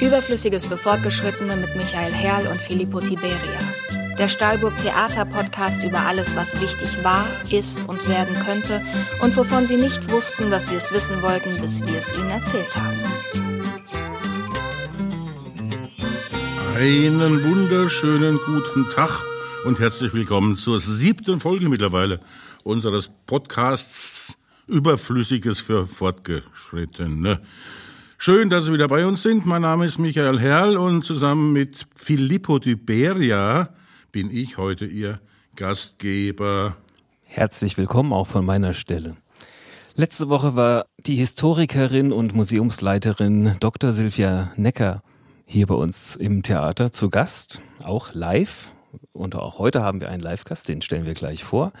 Überflüssiges für Fortgeschrittene mit Michael Herrl und Filippo Tiberia. Der Stahlburg Theater Podcast über alles, was wichtig war, ist und werden könnte und wovon Sie nicht wussten, dass Sie es wissen wollten, bis wir es Ihnen erzählt haben. Einen wunderschönen guten Tag und herzlich willkommen zur siebten Folge mittlerweile unseres Podcasts Überflüssiges für Fortgeschrittene. Schön, dass Sie wieder bei uns sind. Mein Name ist Michael Herrl und zusammen mit Filippo Tiberia bin ich heute Ihr Gastgeber. Herzlich willkommen auch von meiner Stelle. Letzte Woche war die Historikerin und Museumsleiterin Dr. Silvia Necker hier bei uns im Theater zu Gast, auch live. Und auch heute haben wir einen Live-Gast, den stellen wir gleich vor.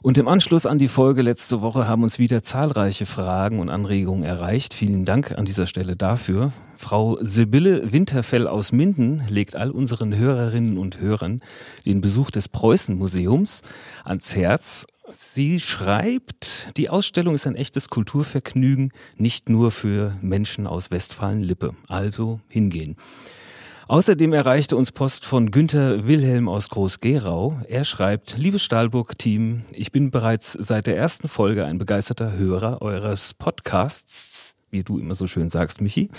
Und im Anschluss an die Folge letzte Woche haben uns wieder zahlreiche Fragen und Anregungen erreicht. Vielen Dank an dieser Stelle dafür. Frau Sibylle Winterfell aus Minden legt all unseren Hörerinnen und Hörern den Besuch des Preußen-Museums ans Herz. Sie schreibt, die Ausstellung ist ein echtes Kulturvergnügen, nicht nur für Menschen aus Westfalen-Lippe. Also hingehen. Außerdem erreichte uns Post von Günther Wilhelm aus Groß-Gerau. Er schreibt, liebes Stahlburg-Team, ich bin bereits seit der ersten Folge ein begeisterter Hörer eures Podcasts, wie du immer so schön sagst, Michi,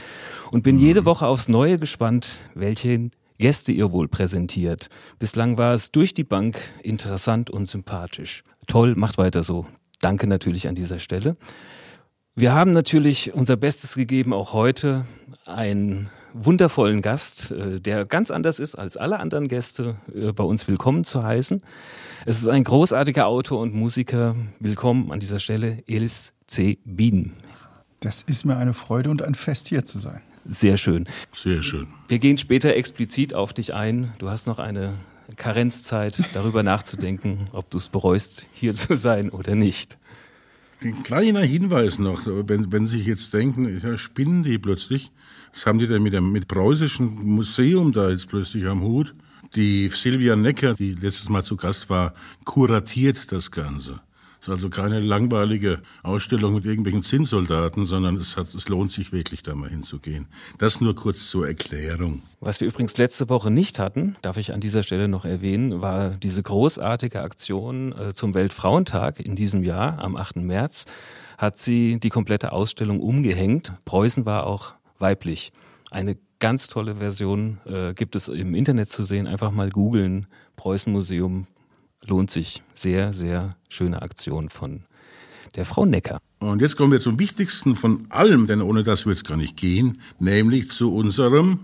und bin jede Woche aufs Neue gespannt, welche Gäste ihr wohl präsentiert. Bislang war es durch die Bank interessant und sympathisch. Toll, macht weiter so. Danke natürlich an dieser Stelle. Wir haben natürlich unser Bestes gegeben, auch heute ein wundervollen Gast, äh, der ganz anders ist als alle anderen Gäste, äh, bei uns willkommen zu heißen. Es ist ein großartiger Autor und Musiker. Willkommen an dieser Stelle, Elis C. Bieden. Das ist mir eine Freude und ein Fest, hier zu sein. Sehr schön. Sehr schön. Wir gehen später explizit auf dich ein. Du hast noch eine Karenzzeit, darüber nachzudenken, ob du es bereust, hier zu sein oder nicht. Ein kleiner Hinweis noch, wenn, wenn Sie sich jetzt denken, ja, spinnen die plötzlich. Was haben die denn mit dem mit preußischen Museum da jetzt plötzlich am Hut? Die Silvia Necker, die letztes Mal zu Gast war, kuratiert das Ganze. Es ist also keine langweilige Ausstellung mit irgendwelchen Zinnsoldaten, sondern es, hat, es lohnt sich wirklich, da mal hinzugehen. Das nur kurz zur Erklärung. Was wir übrigens letzte Woche nicht hatten, darf ich an dieser Stelle noch erwähnen, war diese großartige Aktion äh, zum Weltfrauentag in diesem Jahr, am 8. März, hat sie die komplette Ausstellung umgehängt. Preußen war auch weiblich. Eine ganz tolle Version äh, gibt es im Internet zu sehen. Einfach mal googeln. Preußen Museum lohnt sich. Sehr, sehr schöne Aktion von der Frau Necker. Und jetzt kommen wir zum Wichtigsten von allem, denn ohne das wird es gar nicht gehen, nämlich zu unserem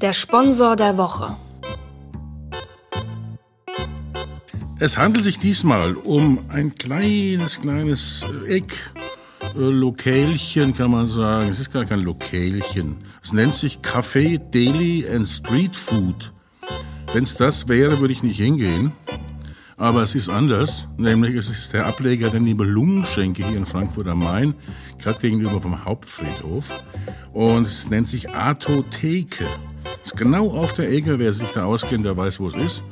Der Sponsor der Woche. Es handelt sich diesmal um ein kleines, kleines Eck, äh, Lokälchen kann man sagen. Es ist gar kein Lokälchen. Es nennt sich Café Deli and Street Food. Wenn es das wäre, würde ich nicht hingehen. Aber es ist anders, nämlich es ist der Ableger der Nibelungenschenke hier in Frankfurt am Main, gerade gegenüber vom Hauptfriedhof. Und es nennt sich Atotheke. Ist genau auf der Ecke, wer sich da auskennt, der weiß, wo es ist.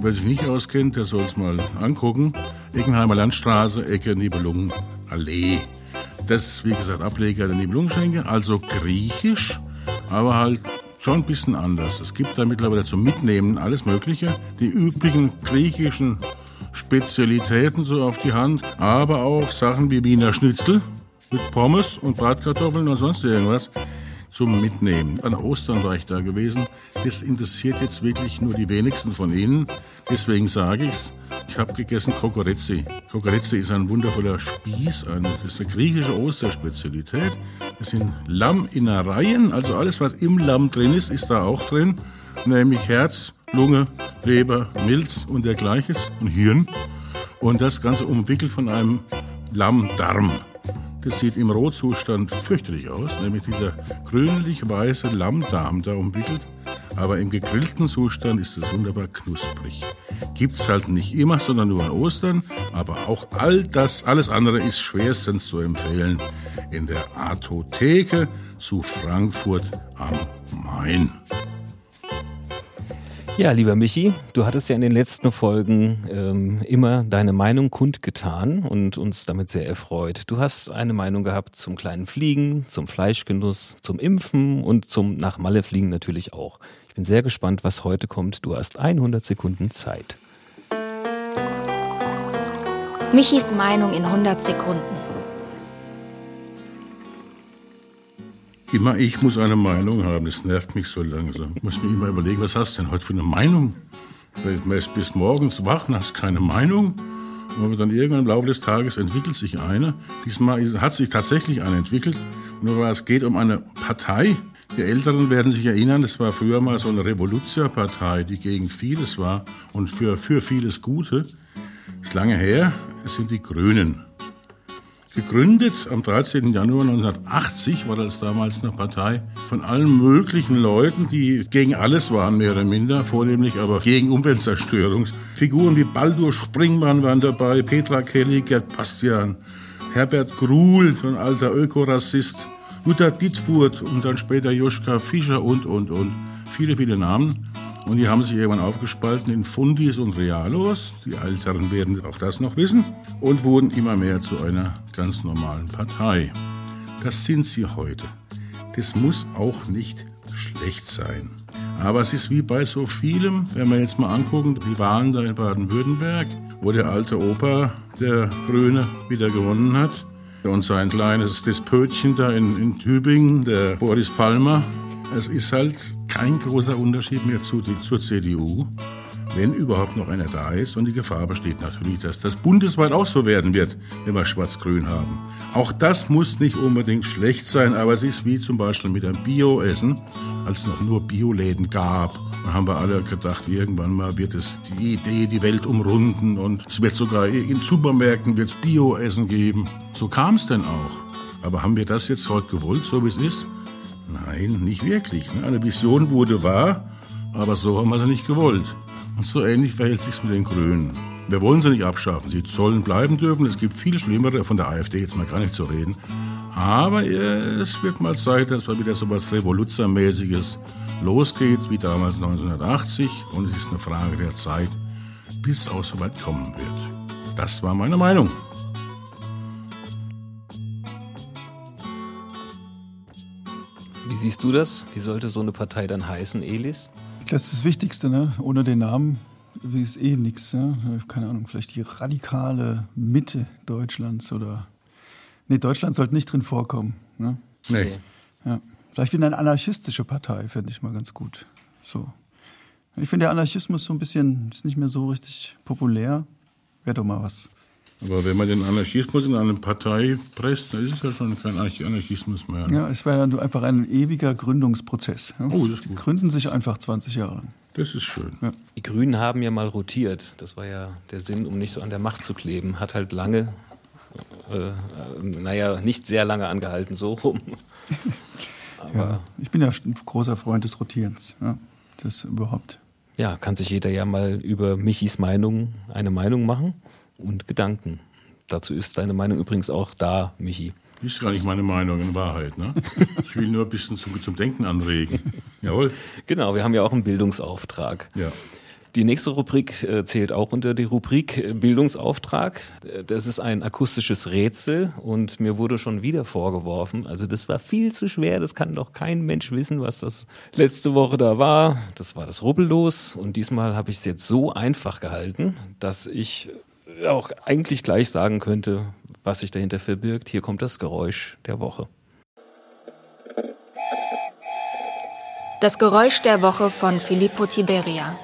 Wer sich nicht auskennt, der soll es mal angucken. Eckenheimer Landstraße, Ecke Nibelungenallee. Das ist, wie gesagt, Ableger der Nibelungenschenke, also griechisch, aber halt schon ein bisschen anders. Es gibt da mittlerweile zum Mitnehmen alles Mögliche. Die üblichen griechischen Spezialitäten so auf die Hand, aber auch Sachen wie Wiener Schnitzel mit Pommes und Bratkartoffeln und sonst irgendwas zum Mitnehmen. An Ostern war ich da gewesen. Das interessiert jetzt wirklich nur die wenigsten von Ihnen. Deswegen sage ich's. Ich habe gegessen Kokorezzi. Kokorezzi ist ein wundervoller Spieß. das ist eine griechische Osterspezialität. Das sind Lamminnereien. Also alles, was im Lamm drin ist, ist da auch drin. Nämlich Herz, Lunge, Leber, Milz und dergleiches und Hirn. Und das Ganze umwickelt von einem Lammdarm. Das sieht im Rohzustand fürchterlich aus, nämlich dieser grünlich-weiße Lammdarm da umwickelt. Aber im gegrillten Zustand ist es wunderbar knusprig. Gibt's halt nicht immer, sondern nur an Ostern. Aber auch all das, alles andere ist schwerstens zu empfehlen in der Artotheke zu Frankfurt am Main. Ja, lieber Michi, du hattest ja in den letzten Folgen ähm, immer deine Meinung kundgetan und uns damit sehr erfreut. Du hast eine Meinung gehabt zum kleinen Fliegen, zum Fleischgenuss, zum Impfen und zum nach Malle fliegen natürlich auch. Ich bin sehr gespannt, was heute kommt. Du hast 100 Sekunden Zeit. Michis Meinung in 100 Sekunden. Immer ich muss eine Meinung haben, das nervt mich so langsam. Ich muss mir immer überlegen, was hast du denn heute für eine Meinung? Du bist morgens wach und hast keine Meinung. Aber dann irgendwann im Laufe des Tages entwickelt sich eine. Diesmal hat sich tatsächlich eine entwickelt. Nur es geht um eine Partei. Die Älteren werden sich erinnern, das war früher mal so eine Revolutionärpartei, die gegen vieles war und für, für vieles Gute. Ist lange her, es sind die Grünen. Gegründet am 13. Januar 1980 war das damals eine Partei von allen möglichen Leuten, die gegen alles waren, mehr oder minder, vornehmlich aber gegen Umweltzerstörung. Figuren wie Baldur Springmann waren dabei, Petra Kelly, Gerd Bastian, Herbert Gruhl, so ein alter Ökorassist, Luther Dittfurt und dann später Joschka Fischer und, und, und. Viele, viele Namen. Und die haben sich irgendwann aufgespalten in Fundis und Realos. Die Älteren werden auch das noch wissen. Und wurden immer mehr zu einer ganz normalen Partei. Das sind sie heute. Das muss auch nicht schlecht sein. Aber es ist wie bei so vielem, wenn wir jetzt mal angucken, die Wahlen da in Baden-Württemberg, wo der alte Opa, der Grüne, wieder gewonnen hat. Und sein kleines Despötchen da in, in Tübingen, der Boris Palmer. Es ist halt kein großer Unterschied mehr zu, zur CDU, wenn überhaupt noch einer da ist. Und die Gefahr besteht natürlich, dass das bundesweit auch so werden wird, wenn wir Schwarz-Grün haben. Auch das muss nicht unbedingt schlecht sein, aber es ist wie zum Beispiel mit dem Bio-Essen, als es noch nur Bioläden gab. Da haben wir alle gedacht, irgendwann mal wird es die Idee die Welt umrunden und es wird sogar in Supermärkten wird's Bio-Essen geben. So kam es denn auch. Aber haben wir das jetzt heute gewollt, so wie es ist? Nein, nicht wirklich. Ne? Eine Vision wurde wahr, aber so haben wir sie nicht gewollt. Und so ähnlich verhält sich's mit den Grünen. Wir wollen sie nicht abschaffen. Sie sollen bleiben dürfen. Es gibt viel Schlimmere, von der AfD jetzt mal gar nicht zu reden. Aber es wird mal Zeit, dass mal wieder so was Revoluzermäßiges losgeht, wie damals 1980. Und es ist eine Frage der Zeit, bis es auch so weit kommen wird. Das war meine Meinung. Wie siehst du das? Wie sollte so eine Partei dann heißen, Elis? Das ist das Wichtigste, ne? Ohne den Namen ist eh nichts. Ne? Keine Ahnung, vielleicht die radikale Mitte Deutschlands oder. Nee, Deutschland sollte nicht drin vorkommen. Ne? Nee. Ja. Vielleicht wieder eine anarchistische Partei, fände ich mal ganz gut. So. Ich finde, der Anarchismus so ein bisschen ist nicht mehr so richtig populär. Wäre doch mal was. Aber wenn man den Anarchismus in eine Partei presst, dann ist es ja schon kein Anarchismus mehr. Ja, es wäre dann einfach ein ewiger Gründungsprozess. Ja? Oh, das ist Die gut. gründen sich einfach 20 Jahre lang. Das ist schön. Ja. Die Grünen haben ja mal rotiert. Das war ja der Sinn, um nicht so an der Macht zu kleben. Hat halt lange, äh, äh, naja, nicht sehr lange angehalten, so rum. Aber Ja. Ich bin ja ein großer Freund des Rotierens. Ja? Das überhaupt. ja, kann sich jeder ja mal über Michis Meinung eine Meinung machen und Gedanken. Dazu ist deine Meinung übrigens auch da, Michi. Ist gar nicht meine Meinung in Wahrheit. Ne? Ich will nur ein bisschen zum, zum Denken anregen. Jawohl. Genau, wir haben ja auch einen Bildungsauftrag. Ja. Die nächste Rubrik äh, zählt auch unter die Rubrik äh, Bildungsauftrag. Äh, Das ist ein akustisches Rätsel und mir wurde schon wieder vorgeworfen, also das war viel zu schwer, das kann doch kein Mensch wissen, was das letzte Woche da war. Das war das Rubbellos und diesmal habe ich es jetzt so einfach gehalten, dass ich auch eigentlich gleich sagen könnte, was sich dahinter verbirgt. Hier kommt das Geräusch der Woche. Das Geräusch der Woche von Filippo Tiberia.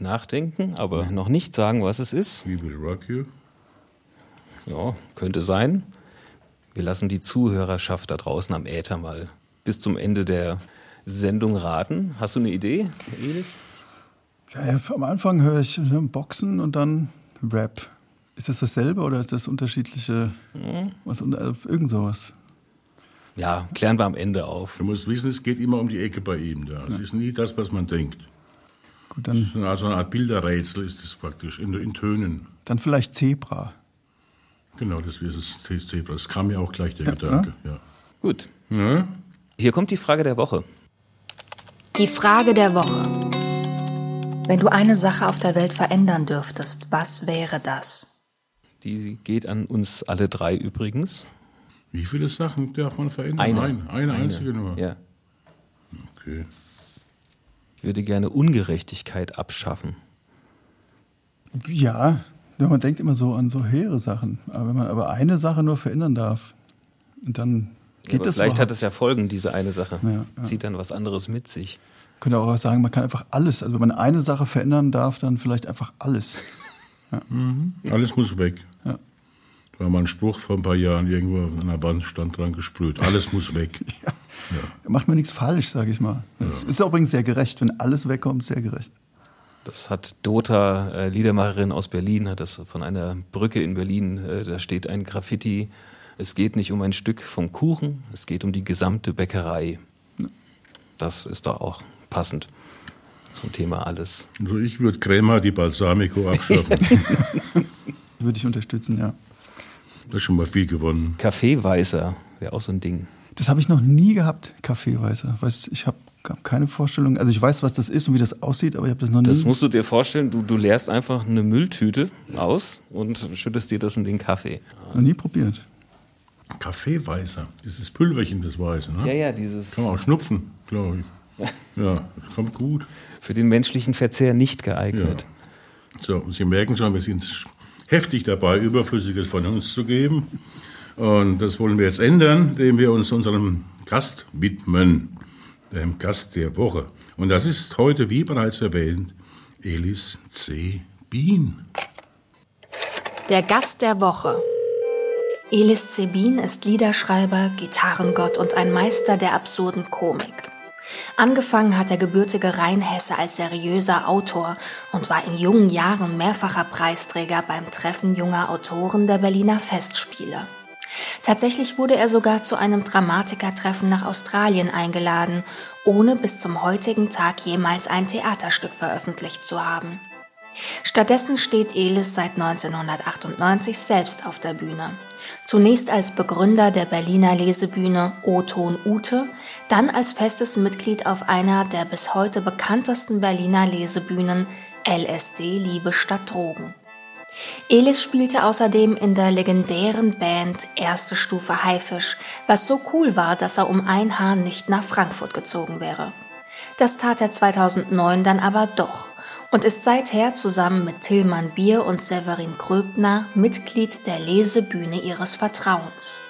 Nachdenken, aber noch nicht sagen, was es ist. We will rock you. Ja, könnte sein. Wir lassen die Zuhörerschaft da draußen am Äther mal bis zum Ende der Sendung raten. Hast du eine Idee, Elis? Ja, ja, am Anfang höre ich Boxen und dann Rap. Ist das dasselbe oder ist das unterschiedliche, was, äh, irgend sowas? Ja, klären wir am Ende auf. Du musst wissen, es geht immer um die Ecke bei ihm. Da. Es ist nie das, was man denkt. Gut, dann, So eine Art Bilderrätsel ist es praktisch, in, in Tönen. dann vielleicht Zebra. Genau, das ist das Zebra. Das kam mir auch gleich der Gedanke. Ja. Gut. Ja? Hier kommt die Frage der Woche. Die Frage der Woche. Wenn du eine Sache auf der Welt verändern dürftest, was wäre das? Die geht an uns alle drei übrigens. Wie viele Sachen darf man verändern? Eine. Ein, eine, einzige nur. Ja. Okay. Ich würde gerne Ungerechtigkeit abschaffen. Ja, ja, man denkt immer so an so höhere Sachen. Aber wenn man aber eine Sache nur verändern darf, dann geht Aber das vielleicht hat überhaupt- es ja Folgen, diese eine Sache. Ja, ja. Zieht dann was anderes mit sich. könnte auch sagen, man kann einfach alles. Also wenn man eine Sache verändern darf, dann vielleicht einfach alles. Alles muss weg. Ja. War mal ein Spruch vor ein paar Jahren irgendwo an der Wand stand dran gesprüht. Alles muss weg. Da macht man nichts falsch, sage ich mal. Das ist übrigens sehr gerecht, wenn alles wegkommt, sehr gerecht. Das hat Dota, äh, Liedermacherin aus Berlin, hat das von einer Brücke in Berlin, äh, da steht ein Graffiti. Es geht nicht um ein Stück vom Kuchen, es geht um die gesamte Bäckerei. Das ist doch auch passend zum Thema alles. Also ich würde Crema die Balsamico abschaffen. Würde ich unterstützen, ja. das ist schon mal viel gewonnen. Kaffeeweißer wäre auch so ein Ding. Das habe ich noch nie gehabt, Kaffeeweißer. Weiß, ich habe keine Vorstellung. Also ich weiß, was das ist und wie das aussieht, aber ich habe das noch nie. Das musst du dir vorstellen, du, du leerst einfach eine Mülltüte aus und schüttest dir das in den Kaffee. noch nie probiert. Kaffeeweißer. Dieses Pülverchen, das Weiße. Ne? Ja, ja, dieses Kann man auch schnupfen, glaube ich. Ja, das kommt gut. für den menschlichen Verzehr nicht geeignet. So, und Sie merken schon, wir sind heftig dabei, Überflüssiges von uns zu geben. Und das wollen wir jetzt ändern, indem wir uns unserem Gast widmen, dem Gast der Woche. Und das ist heute, wie bereits erwähnt, Elis C. Bien. Der Gast der Woche. Elis Zebin ist Liederschreiber, Gitarrengott und ein Meister der absurden Komik. Angefangen hat der gebürtige Rheinhesse als seriöser Autor und war in jungen Jahren mehrfacher Preisträger beim Treffen junger Autoren der Berliner Festspiele. Tatsächlich wurde er sogar zu einem Dramatikertreffen nach Australien eingeladen, ohne bis zum heutigen Tag jemals ein Theaterstück veröffentlicht zu haben. Stattdessen steht Elis seit 1998 selbst auf der Bühne. Zunächst als Begründer der Berliner Lesebühne O-Ton Ute, dann als festes Mitglied auf einer der bis heute bekanntesten Berliner Lesebühnen LSD Liebe statt Drogen. Elis spielte außerdem in der legendären Band Erste Stufe Haifisch, was so cool war, dass er um ein Haar nicht nach Frankfurt gezogen wäre. Das tat er 2009 dann aber doch und ist seither zusammen mit Tillmann Bier und Severin Gröbner Mitglied der Lesebühne ihres Vertrauens.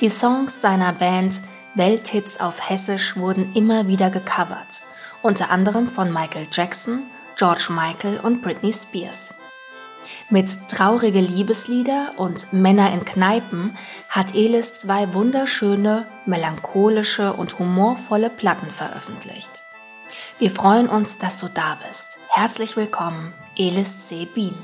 Die Songs seiner Band Welthits auf Hessisch wurden immer wieder gecovert, unter anderem von Michael Jackson, George Michael und Britney Spears. Mit Traurige Liebeslieder und Männer in Kneipen hat Elis zwei wunderschöne, melancholische und humorvolle Platten veröffentlicht. Wir freuen uns, dass du da bist. Herzlich willkommen, Elis C. Bien.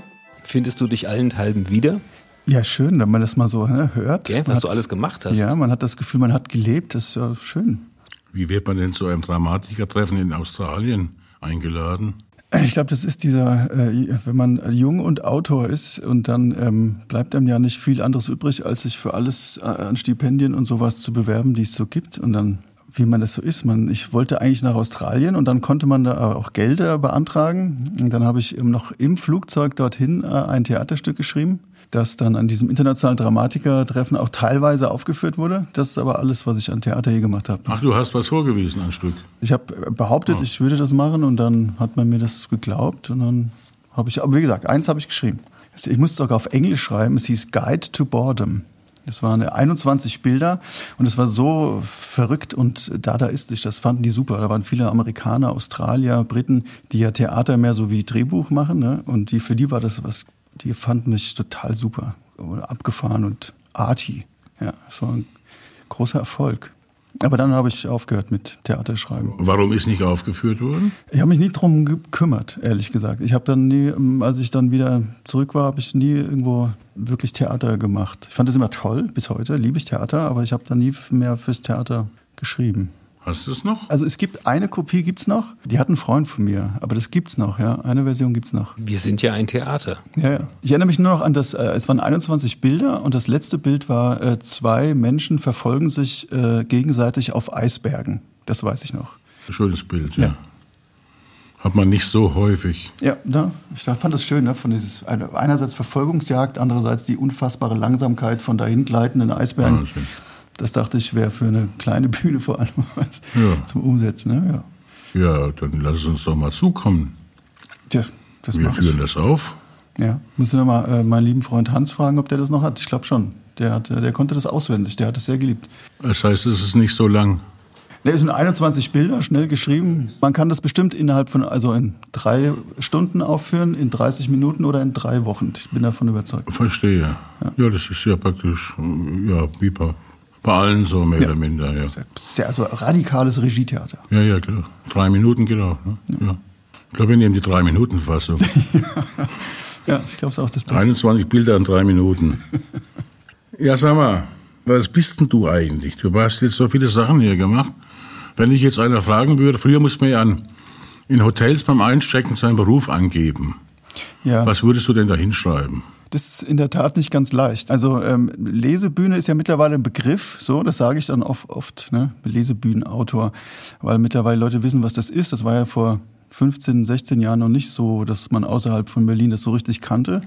Findest du dich allenthalben wieder? Ja, schön, wenn man das mal so ne, hört. Gell, was hat, du alles gemacht hast. Ja, man hat das Gefühl, man hat gelebt. Das ist ja schön. Wie wird man denn zu einem Dramatikertreffen in Australien eingeladen? Ich glaube, das ist dieser, äh, wenn man jung und Autor ist und dann ähm, bleibt einem ja nicht viel anderes übrig, als sich für alles äh, an Stipendien und sowas zu bewerben, die es so gibt. Und dann, wie man das so ist, man, ich wollte eigentlich nach Australien und dann konnte man da auch Gelder beantragen. Und dann habe ich eben noch im Flugzeug dorthin äh, ein Theaterstück geschrieben, das dann an diesem internationalen Dramatikertreffen auch teilweise aufgeführt wurde. Das ist aber alles, was ich an Theater je gemacht habe. Ach, du hast was vorgewiesen, ein Stück. Ich habe behauptet, ich würde das machen und dann hat man mir das geglaubt und dann habe ich, aber wie gesagt, eins habe ich geschrieben. Ich musste sogar auf Englisch schreiben, es hieß Guide to Boredom. Das waren 21 Bilder und es war so verrückt und dadaistisch, das fanden die super. Da waren viele Amerikaner, Australier, Briten, die ja Theater mehr so wie Drehbuch machen ne? und die, für die war das was, die fanden mich total super, abgefahren und arty. Ja, das war ein großer Erfolg. Aber dann habe ich aufgehört mit Theaterschreiben. Warum ist nicht aufgeführt worden? Ich habe mich nie drum gekümmert, ehrlich gesagt. Ich habe dann nie, ähm, als ich dann wieder zurück war, habe ich nie irgendwo wirklich Theater gemacht. Ich fand das immer toll, bis heute liebe ich Theater, aber ich habe dann nie mehr fürs Theater geschrieben. Hast du es noch? Also es gibt eine Kopie gibt's noch. Die hat einen Freund von mir, aber das gibt's noch, ja. Eine Version gibt's noch. Wir sind ja ein Theater. Ja, ja. Ich erinnere mich nur noch an das, äh, es waren 21 Bilder und das letzte Bild war, äh, zwei Menschen verfolgen sich äh, gegenseitig auf Eisbergen. Das weiß ich noch. Schönes Bild, ja. Ja. Hat man nicht so häufig. Ja, ne? ich fand das schön, ne? von dieses, einerseits Verfolgungsjagd, andererseits die unfassbare Langsamkeit von dahin gleitenden Eisbergen. Wahnsinn. Das dachte ich, wäre für eine kleine Bühne vor allem was Ja. zum Umsetzen. Ne? Ja. Ja, dann lass es uns doch mal zukommen. Tja, das Wir führen ich. das auf. Ja, müssen wir mal äh, meinen lieben Freund Hans fragen, ob der das noch hat. Ich glaube schon. Der, hat, äh, der konnte das auswendig, der hat es sehr geliebt. Das heißt, es ist nicht so lang. Der ist in 21 Bilder, schnell geschrieben. Man kann das bestimmt innerhalb von, also in drei Stunden aufführen, in 30 Minuten oder in drei Wochen. Ich bin davon überzeugt. Verstehe. Ja, das ist ja praktisch, ja, wie bei, allen so mehr Ja. oder minder, ja. Sehr, also radikales Regietheater. Ja, ja, klar. Drei Minuten geht auch, ne? Ja. Ich glaube, wir nehmen die Drei-Minuten-Fassung. Ja, ich glaube, es ist auch das Beste. 21 Bilder in drei Minuten. Ja, sag mal, was bist denn du eigentlich? Du hast jetzt so viele Sachen hier gemacht. Wenn ich jetzt einer fragen würde, früher musste man ja an, in Hotels beim Einchecken seinen Beruf angeben. Ja. Was würdest du denn da hinschreiben? Das ist in der Tat nicht ganz leicht. Also ähm, Lesebühne ist ja mittlerweile ein Begriff, so, das sage ich dann oft, oft ne? Lesebühnenautor, weil mittlerweile Leute wissen, was das ist. Das war ja vor 15, 16 Jahren noch nicht so, dass man außerhalb von Berlin das so richtig kannte.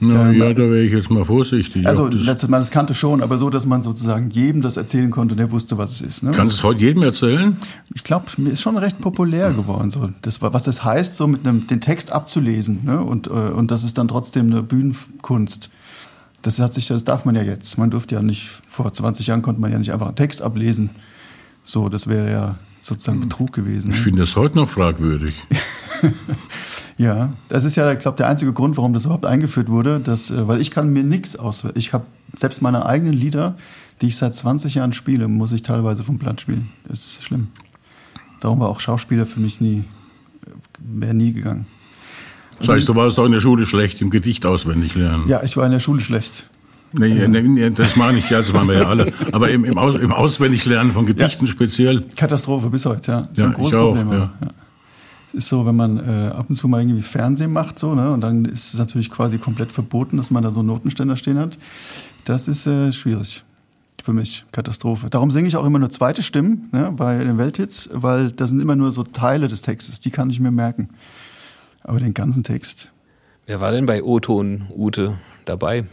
Na, ja, da wäre ich jetzt mal vorsichtig. Also das, letztes Mal, das kannte schon, aber so, dass man sozusagen jedem das erzählen konnte, der wusste, was es ist. Ne? kannst du es heute jedem erzählen? Ich glaube, mir ist schon recht populär geworden, so das, was das heißt, so mit einem den Text abzulesen, ne? Und äh, und das ist dann trotzdem eine Bühnenkunst. Das hat sich, das darf man ja jetzt. Man durfte ja nicht vor 20 Jahren konnte man ja nicht einfach einen Text ablesen. So, das wäre ja sozusagen Betrug gewesen. Ich Ne? finde das heute noch fragwürdig. Ja, das ist ja, ich glaube, der einzige Grund, warum das überhaupt eingeführt wurde, dass, äh, weil ich kann mir nichts aus. Ich habe selbst meine eigenen Lieder, die ich seit 20 Jahren spiele, muss ich teilweise vom Blatt spielen. Das ist schlimm. Darum war auch Schauspieler für mich nie, wäre nie gegangen. Das heißt, du warst doch in der Schule schlecht im Gedicht auswendig lernen. Ja, ich war in der Schule schlecht. Nee, nee, nee, das meine ich ja, das machen wir ja alle. Aber im, im, Aus, im Auswendiglernen von Gedichten speziell. Katastrophe bis heute, ja. Das ist Ja, ein großes ich auch, Problem. ja. ja. Es ist so, wenn man äh, ab und zu mal irgendwie Fernsehen macht, so, ne, und dann ist es natürlich quasi komplett verboten, dass man da so einen Notenständer stehen hat. Das ist äh, schwierig. Für mich Katastrophe. Darum singe ich auch immer nur zweite Stimmen ne, bei den Welthits, weil das sind immer nur so Teile des Textes, die kann ich mir merken. Aber den ganzen Text. Wer war denn bei Otto und Ute dabei?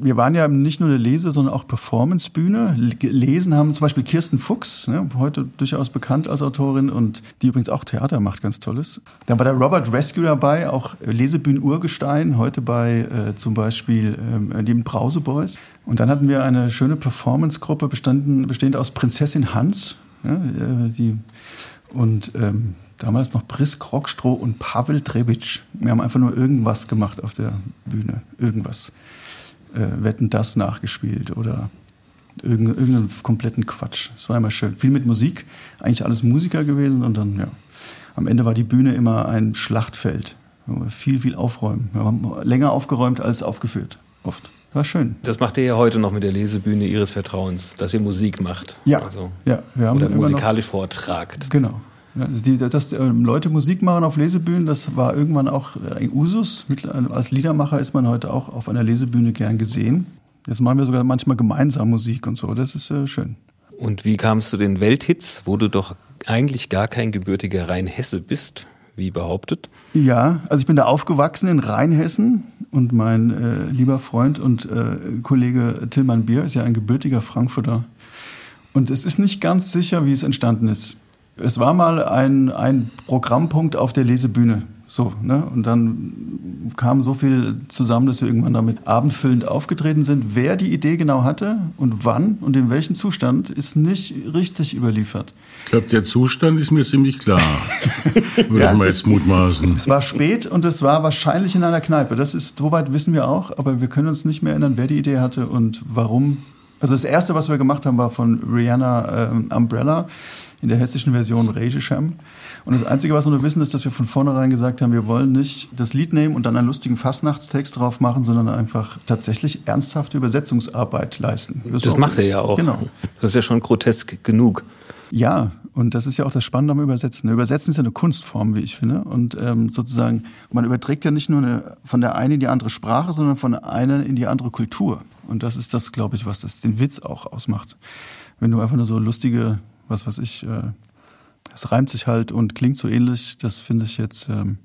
Wir waren ja nicht nur eine Lese, sondern auch Performancebühne. L- Gelesen haben zum Beispiel Kirsten Fuchs, ne, heute durchaus bekannt als Autorin und die übrigens auch Theater macht, ganz tolles. Dann war der Robert Rescue dabei, auch Lesebühnen-Urgestein, heute bei äh, zum Beispiel ähm, den Brause Boys. Und dann hatten wir eine schöne Performance-Gruppe bestanden, bestehend aus Prinzessin Hans, ne, äh, die und ähm, damals noch Briss Krockstroh und Pavel Trebic. Wir haben einfach nur irgendwas gemacht auf der Bühne, irgendwas äh, Wetten das nachgespielt oder irgendeinen, irgendeinen kompletten Quatsch. Es war immer schön. Viel mit Musik, eigentlich alles Musiker gewesen und dann, ja. Am Ende war die Bühne immer ein Schlachtfeld. Viel, viel aufräumen. Wir haben länger aufgeräumt als aufgeführt. Oft. War schön. Das macht ihr ja heute noch mit der Lesebühne Ihres Vertrauens, dass ihr Musik macht. Ja, Also, ja, wir haben oder immer noch- musikalisch vortragt. Genau. Also die, dass ähm, Leute Musik machen auf Lesebühnen, das war irgendwann auch äh, ein Usus. Mit, als Liedermacher ist man heute auch auf einer Lesebühne gern gesehen. Jetzt machen wir sogar manchmal gemeinsam Musik und so. Das ist äh, schön. Und wie kamst du den Welthits, wo du doch eigentlich gar kein gebürtiger Rheinhesse bist, wie behauptet? Ja, also ich bin da aufgewachsen in Rheinhessen und mein äh, lieber Freund und äh, Kollege Tillmann Bier ist ja ein gebürtiger Frankfurter. Und es ist nicht ganz sicher, wie es entstanden ist. Es war mal ein, ein Programmpunkt auf der Lesebühne. So, ne? Und dann kam so viel zusammen, dass wir irgendwann damit abendfüllend aufgetreten sind. Wer die Idee genau hatte und wann und in welchem Zustand, ist nicht richtig überliefert. Ich glaube, der Zustand ist mir ziemlich klar. Würde Ja, ich mal jetzt mutmaßen. Es war spät und es war wahrscheinlich in einer Kneipe. Das ist, soweit wissen wir auch, aber wir können uns nicht mehr erinnern, wer die Idee hatte und warum Also das erste, was wir gemacht haben, war von Rihanna ähm, Umbrella in der hessischen Version Regesham. Und das Einzige, was wir nur wissen, ist, dass wir von vornherein gesagt haben, wir wollen nicht das Lied nehmen und dann einen lustigen Fastnachtstext drauf machen, sondern einfach tatsächlich ernsthafte Übersetzungsarbeit leisten. Das, das macht er ja auch. Genau. Das ist ja schon grotesk genug. Ja, und das ist ja auch das Spannende am Übersetzen. Übersetzen ist ja eine Kunstform, wie ich finde. Und ähm, sozusagen, man überträgt ja nicht nur eine, von der einen in die andere Sprache, sondern von der einen in die andere Kultur. Und das ist das, glaube ich, was das den Witz auch ausmacht. Wenn du einfach nur so lustige, was weiß ich, äh, es reimt sich halt und klingt so ähnlich, das finde ich jetzt ähm,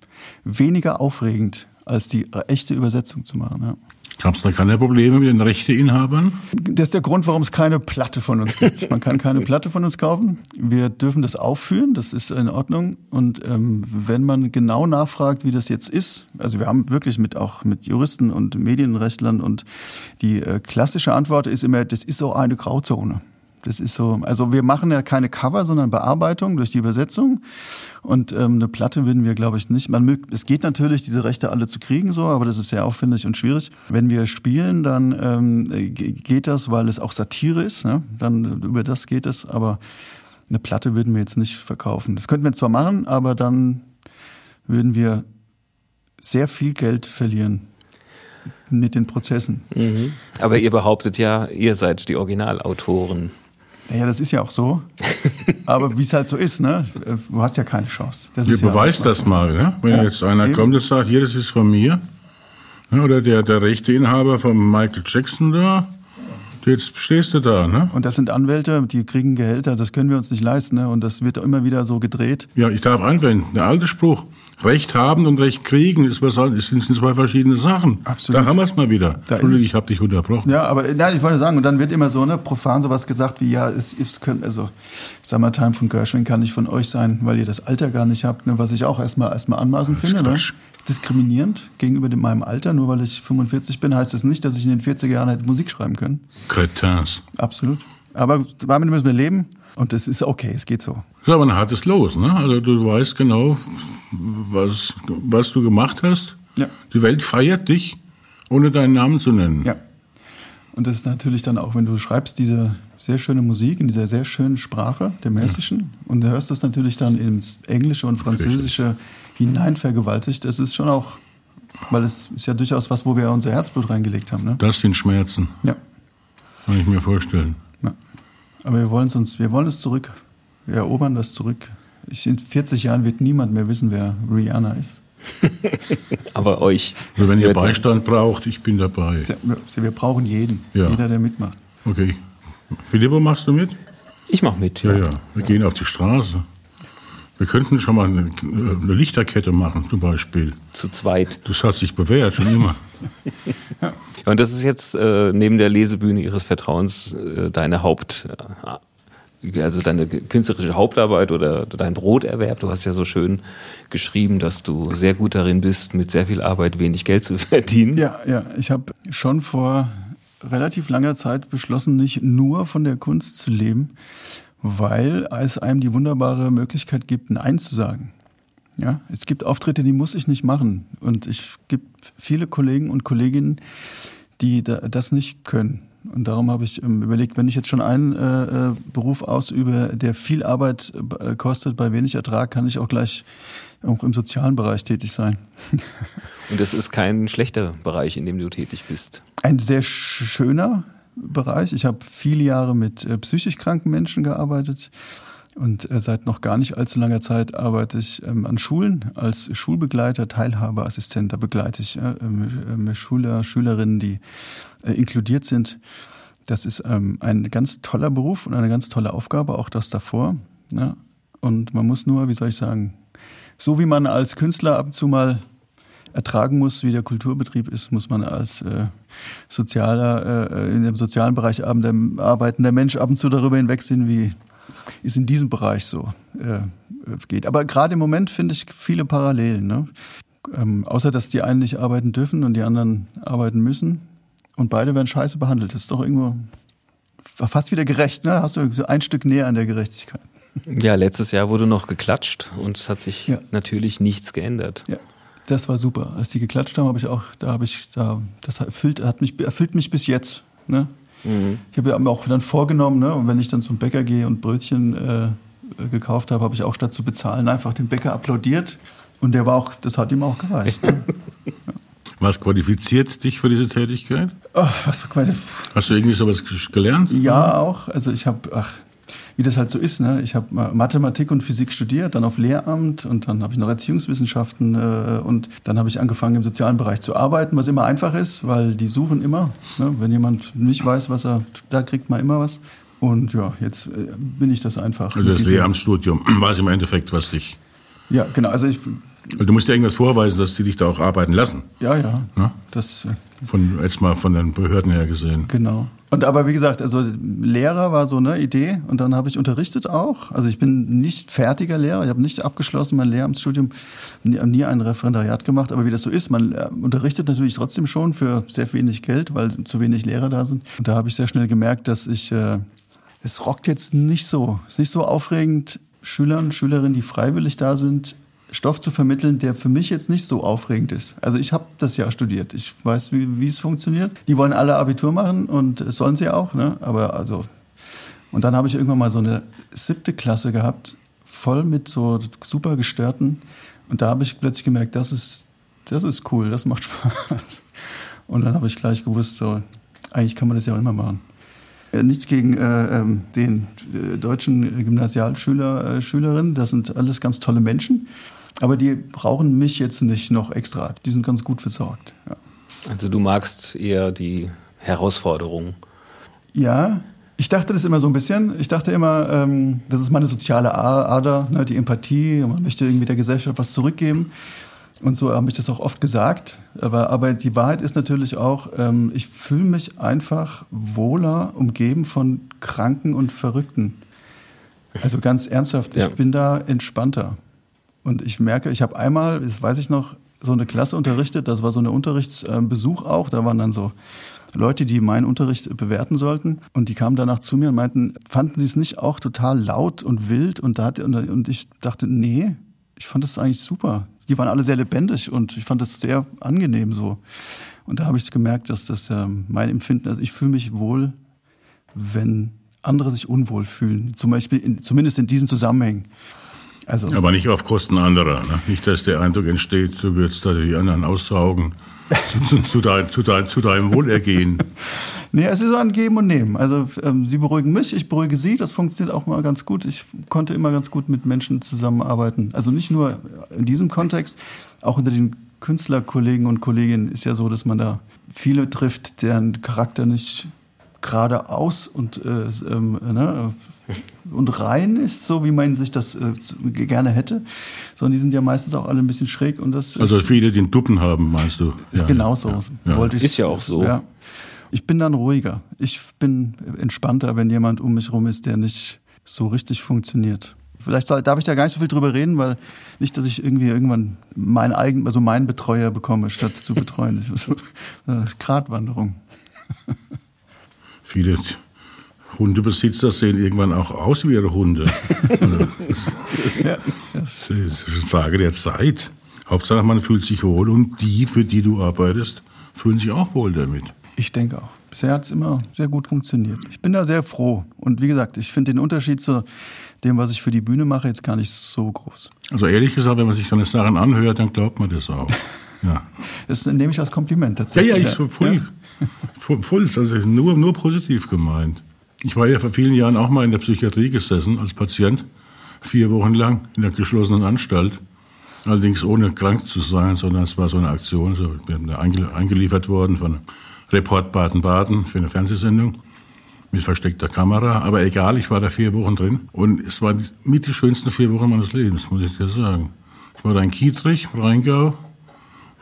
weniger aufregend, als die echte Übersetzung zu machen. Ja. Gab es da keine Probleme mit den Rechteinhabern? Das ist der Grund, warum es keine Platte von uns gibt. Man kann keine Platte von uns kaufen. Wir dürfen das aufführen, das ist in Ordnung. Und ähm, wenn man genau nachfragt, wie das jetzt ist, also wir haben wirklich mit auch mit Juristen und Medienrechtlern und die äh, klassische Antwort ist immer, das ist so eine Grauzone. Das ist so, also wir machen ja keine Cover, sondern Bearbeitung durch die Übersetzung. Und ähm, eine Platte würden wir, glaube ich, nicht. Man es geht natürlich, diese Rechte alle zu kriegen, so, aber das ist sehr aufwendig und schwierig. Wenn wir spielen, dann ähm, geht das, weil es auch Satire ist. Ne? Dann über das geht es, aber eine Platte würden wir jetzt nicht verkaufen. Das könnten wir zwar machen, aber dann würden wir sehr viel Geld verlieren mit den Prozessen. Mhm. Aber ihr behauptet ja, ihr seid die Originalautoren. Ja, das ist ja auch so. Aber wie es halt so ist, ne? Du hast ja keine Chance. Das Ihr ja beweist das mal, ne? Wenn ja, jetzt einer eben. kommt und sagt, hier, das ist von mir. Ne? Oder der, der Rechteinhaber von Michael Jackson da. Jetzt stehst du da, ne? Und das sind Anwälte, die kriegen Gehälter, das können wir uns nicht leisten, ne? Und das wird immer wieder so gedreht. Ja, ich darf einwenden. Der alte Spruch, Recht haben und Recht kriegen, ist was, sind zwei verschiedene Sachen. Absolut. Da haben wir es mal wieder. Da Entschuldigung, ich habe dich unterbrochen. Ja, aber nein, ich wollte sagen, und dann wird immer so, ne, profan sowas gesagt wie, ja, es, es könnte, also Summertime von Gershwin kann nicht von euch sein, weil ihr das Alter gar nicht habt, ne, was ich auch erstmal erstmal anmaßen finde. Ne? Diskriminierend gegenüber dem, meinem Alter. Nur weil ich 45 bin, heißt das nicht, dass ich in den 40er Jahren hätte Musik schreiben können. Kretins. Absolut. Aber damit müssen wir leben und es ist okay, es geht so. Das ist aber ein hartes Los, ne? Also du weißt genau, was, was du gemacht hast. Ja. Die Welt feiert dich, ohne deinen Namen zu nennen. Ja. Und das ist natürlich dann auch, wenn du schreibst diese sehr schöne Musik in dieser sehr schönen Sprache, der Messischen, ja. und du hörst das natürlich dann ins Englische und Französische hineinvergewaltigt. Es ist schon auch, weil es ist ja durchaus was, wo wir unser Herzblut reingelegt haben. Ne? Das sind Schmerzen. Ja. Kann ich mir vorstellen. Ja. Aber wir wollen es uns, wir wollen es zurück. Wir erobern das zurück. Ich, in 40 Jahren wird niemand mehr wissen, wer Rihanna ist. Aber euch. Also wenn ihr Beistand braucht, ich bin dabei. Wir brauchen jeden. Ja. Jeder, der mitmacht. Okay. Philippo, machst du mit? Ich mach mit. Ja, ja. ja. Wir gehen auf die Straße. Wir könnten schon mal eine, eine, Lichterkette machen, zum Beispiel. Zu zweit. Das hat sich bewährt, schon immer. ja. Und das ist jetzt äh, neben der Lesebühne Ihres Vertrauens äh, deine Haupt, äh, also deine künstlerische Hauptarbeit oder dein Broterwerb. Du hast ja so schön geschrieben, dass du sehr gut darin bist, mit sehr viel Arbeit wenig Geld zu verdienen. Ja, ja. Ich habe schon vor relativ langer Zeit beschlossen, nicht nur von der Kunst zu leben, weil es einem die wunderbare Möglichkeit gibt, Nein zu sagen. Ja, es gibt Auftritte, die muss ich nicht machen. Und es gibt viele Kollegen und Kolleginnen, die das nicht können. Und darum habe ich ähm, überlegt, wenn ich jetzt schon einen äh, äh, Beruf ausübe, der viel Arbeit äh, kostet, bei wenig Ertrag, kann ich auch gleich auch im sozialen Bereich tätig sein. Und das ist kein schlechter Bereich, in dem du tätig bist. Ein sehr schöner, Bereich. Ich habe viele Jahre mit äh, psychisch kranken Menschen gearbeitet und äh, seit noch gar nicht allzu langer Zeit arbeite ich ähm, an Schulen als Schulbegleiter, Teilhabeassistent. Da begleite ich äh, Schüler, Schülerinnen, die äh, inkludiert sind. Das ist ähm, ein ganz toller Beruf und eine ganz tolle Aufgabe, auch das davor. Ja? Und man muss nur, wie soll ich sagen, so wie man als Künstler ab und zu mal ertragen muss, wie der Kulturbetrieb ist, muss man als äh, sozialer, äh, in dem sozialen Bereich arbeitender Mensch ab und zu darüber hinwegsehen, wie es in diesem Bereich so äh, geht. Aber gerade im Moment finde ich viele Parallelen. Ne? Ähm, außer, dass die einen nicht arbeiten dürfen und die anderen arbeiten müssen. Und beide werden scheiße behandelt. Das ist doch irgendwo fast wieder gerecht. Ne? Hast du ein Stück näher an der Gerechtigkeit. Ja, letztes Jahr wurde noch geklatscht und es hat sich ja. natürlich nichts geändert. Ja. Das war super. Als die geklatscht haben, habe ich auch, da habe ich, da, das erfüllt, hat mich, erfüllt mich bis jetzt. Ne? Mhm. Ich habe mir auch dann vorgenommen, ne, und wenn ich dann zum Bäcker gehe und Brötchen äh, gekauft habe, habe ich auch statt zu bezahlen einfach den Bäcker applaudiert. Und der war auch, das hat ihm auch gereicht. Ne? ja. Was qualifiziert dich für diese Tätigkeit? Oh, was Hast du irgendwie sowas gelernt? Ja, auch. Also ich habe, ach, wie das halt so ist. Ne? Ich habe Mathematik und Physik studiert, dann auf Lehramt und dann habe ich noch Erziehungswissenschaften äh, und dann habe ich angefangen im sozialen Bereich zu arbeiten, was immer einfach ist, weil die suchen immer. Ne? Wenn jemand nicht weiß, was er, da kriegt man immer was. Und ja, jetzt äh, bin ich das einfach. Also das Lehramtsstudium war es im Endeffekt, was dich. Ja, genau. Also ich. Weil du musst ja irgendwas vorweisen, dass die dich da auch arbeiten lassen. Ja, ja. Ne? Das. Äh, von jetzt mal von den Behörden her gesehen. Genau. Und aber wie gesagt, also Lehrer war so eine Idee und dann habe ich unterrichtet auch. Also ich bin nicht fertiger Lehrer, ich habe nicht abgeschlossen mein Lehramtsstudium, nie ein Referendariat gemacht, aber wie das so ist, man äh, unterrichtet natürlich trotzdem schon für sehr wenig Geld, weil zu wenig Lehrer da sind. Und da habe ich sehr schnell gemerkt, dass ich äh, es rockt jetzt nicht so, es ist nicht so aufregend Schülern, Schülerinnen, die freiwillig da sind, Stoff zu vermitteln, der für mich jetzt nicht so aufregend ist. Also ich habe das ja studiert. Ich weiß, wie, wie es funktioniert. Die wollen alle Abitur machen und sollen sie auch. Ne? Aber also und dann habe ich irgendwann mal so eine siebte Klasse gehabt, voll mit so super gestörten. Und da habe ich plötzlich gemerkt, das ist das ist cool, das macht Spaß. Und dann habe ich gleich gewusst, so eigentlich kann man das ja auch immer machen. Äh, nichts gegen äh, ähm, den äh, deutschen Gymnasialschüler, äh, Schülerinnen. Das sind alles ganz tolle Menschen. Aber die brauchen mich jetzt nicht noch extra. Die sind ganz gut versorgt. Ja. Also du magst eher die Herausforderungen. Ja, ich dachte das immer so ein bisschen. Ich dachte immer, ähm, das ist meine soziale Ader, ne, die Empathie. Man möchte irgendwie der Gesellschaft was zurückgeben. Und so habe ich das auch oft gesagt. Aber, aber die Wahrheit ist natürlich auch, ähm, ich fühle mich einfach wohler umgeben von Kranken und Verrückten. Also ganz ernsthaft, ich ja. bin da entspannter. Und ich merke, ich habe einmal, das weiß ich noch, so eine Klasse unterrichtet, das war so ein Unterrichtsbesuch auch, da waren dann so Leute, die meinen Unterricht bewerten sollten und die kamen danach zu mir und meinten, fanden sie es nicht auch total laut und wild und da hat, und ich dachte, nee, ich fand das eigentlich super. Die waren alle sehr lebendig und ich fand das sehr angenehm so. Und da habe ich gemerkt, dass das äh, mein Empfinden, also ich fühle mich wohl, wenn andere sich unwohl fühlen, zum Beispiel in, zumindest in diesen Zusammenhängen. Also, Aber nicht auf Kosten anderer. Ne? Nicht, dass der Eindruck entsteht, du würdest da die anderen aussaugen zu, zu, dein, zu, dein, zu deinem Wohlergehen. nee, es ist so ein Geben und Nehmen. Also ähm, sie beruhigen mich, ich beruhige sie. Das funktioniert auch mal ganz gut. Ich konnte immer ganz gut mit Menschen zusammenarbeiten. Also nicht nur in diesem Kontext, auch unter den Künstlerkollegen und Kolleginnen ist ja so, dass man da viele trifft, deren Charakter nicht geradeaus und äh, ähm, ne, und rein ist, so wie man sich das äh, gerne hätte, sondern die sind ja meistens auch alle ein bisschen schräg und das. Also viele, die einen Duppen haben, meinst du? Ja, genau so. Ja, Wollte ist ja auch so. Ja. Ich bin dann ruhiger. Ich bin entspannter, wenn jemand um mich rum ist, der nicht so richtig funktioniert. Vielleicht darf ich da gar nicht so viel drüber reden, weil nicht, dass ich irgendwie irgendwann meinen eigenen, also meinen Betreuer bekomme, statt zu betreuen. Gratwanderung. Viele Hundebesitzer sehen irgendwann auch aus wie ihre Hunde. Das, ja. das ist eine Frage der Zeit. Hauptsache, man fühlt sich wohl und die, für die du arbeitest, fühlen sich auch wohl damit. Ich denke auch. Bisher hat es immer sehr gut funktioniert. Ich bin da sehr froh. Und wie gesagt, ich finde den Unterschied zu dem, was ich für die Bühne mache, jetzt gar nicht so groß. Also ehrlich gesagt, wenn man sich deine Sachen anhört, dann glaubt man das auch. Ja. Das nehme ich als Kompliment tatsächlich. Ja, ja, ich voll, ja. voll, voll also nur, nur positiv gemeint. Ich war ja vor vielen Jahren auch mal in der Psychiatrie gesessen als Patient, vier Wochen lang in der geschlossenen Anstalt. Allerdings ohne krank zu sein, sondern es war so eine Aktion. So, wir sind eingeliefert worden von Report Baden-Baden für eine Fernsehsendung mit versteckter Kamera. Aber egal, ich war da vier Wochen drin. Und es waren mit die schönsten vier Wochen meines Lebens, muss ich dir sagen. Ich war da in Kietrich, Rheingau,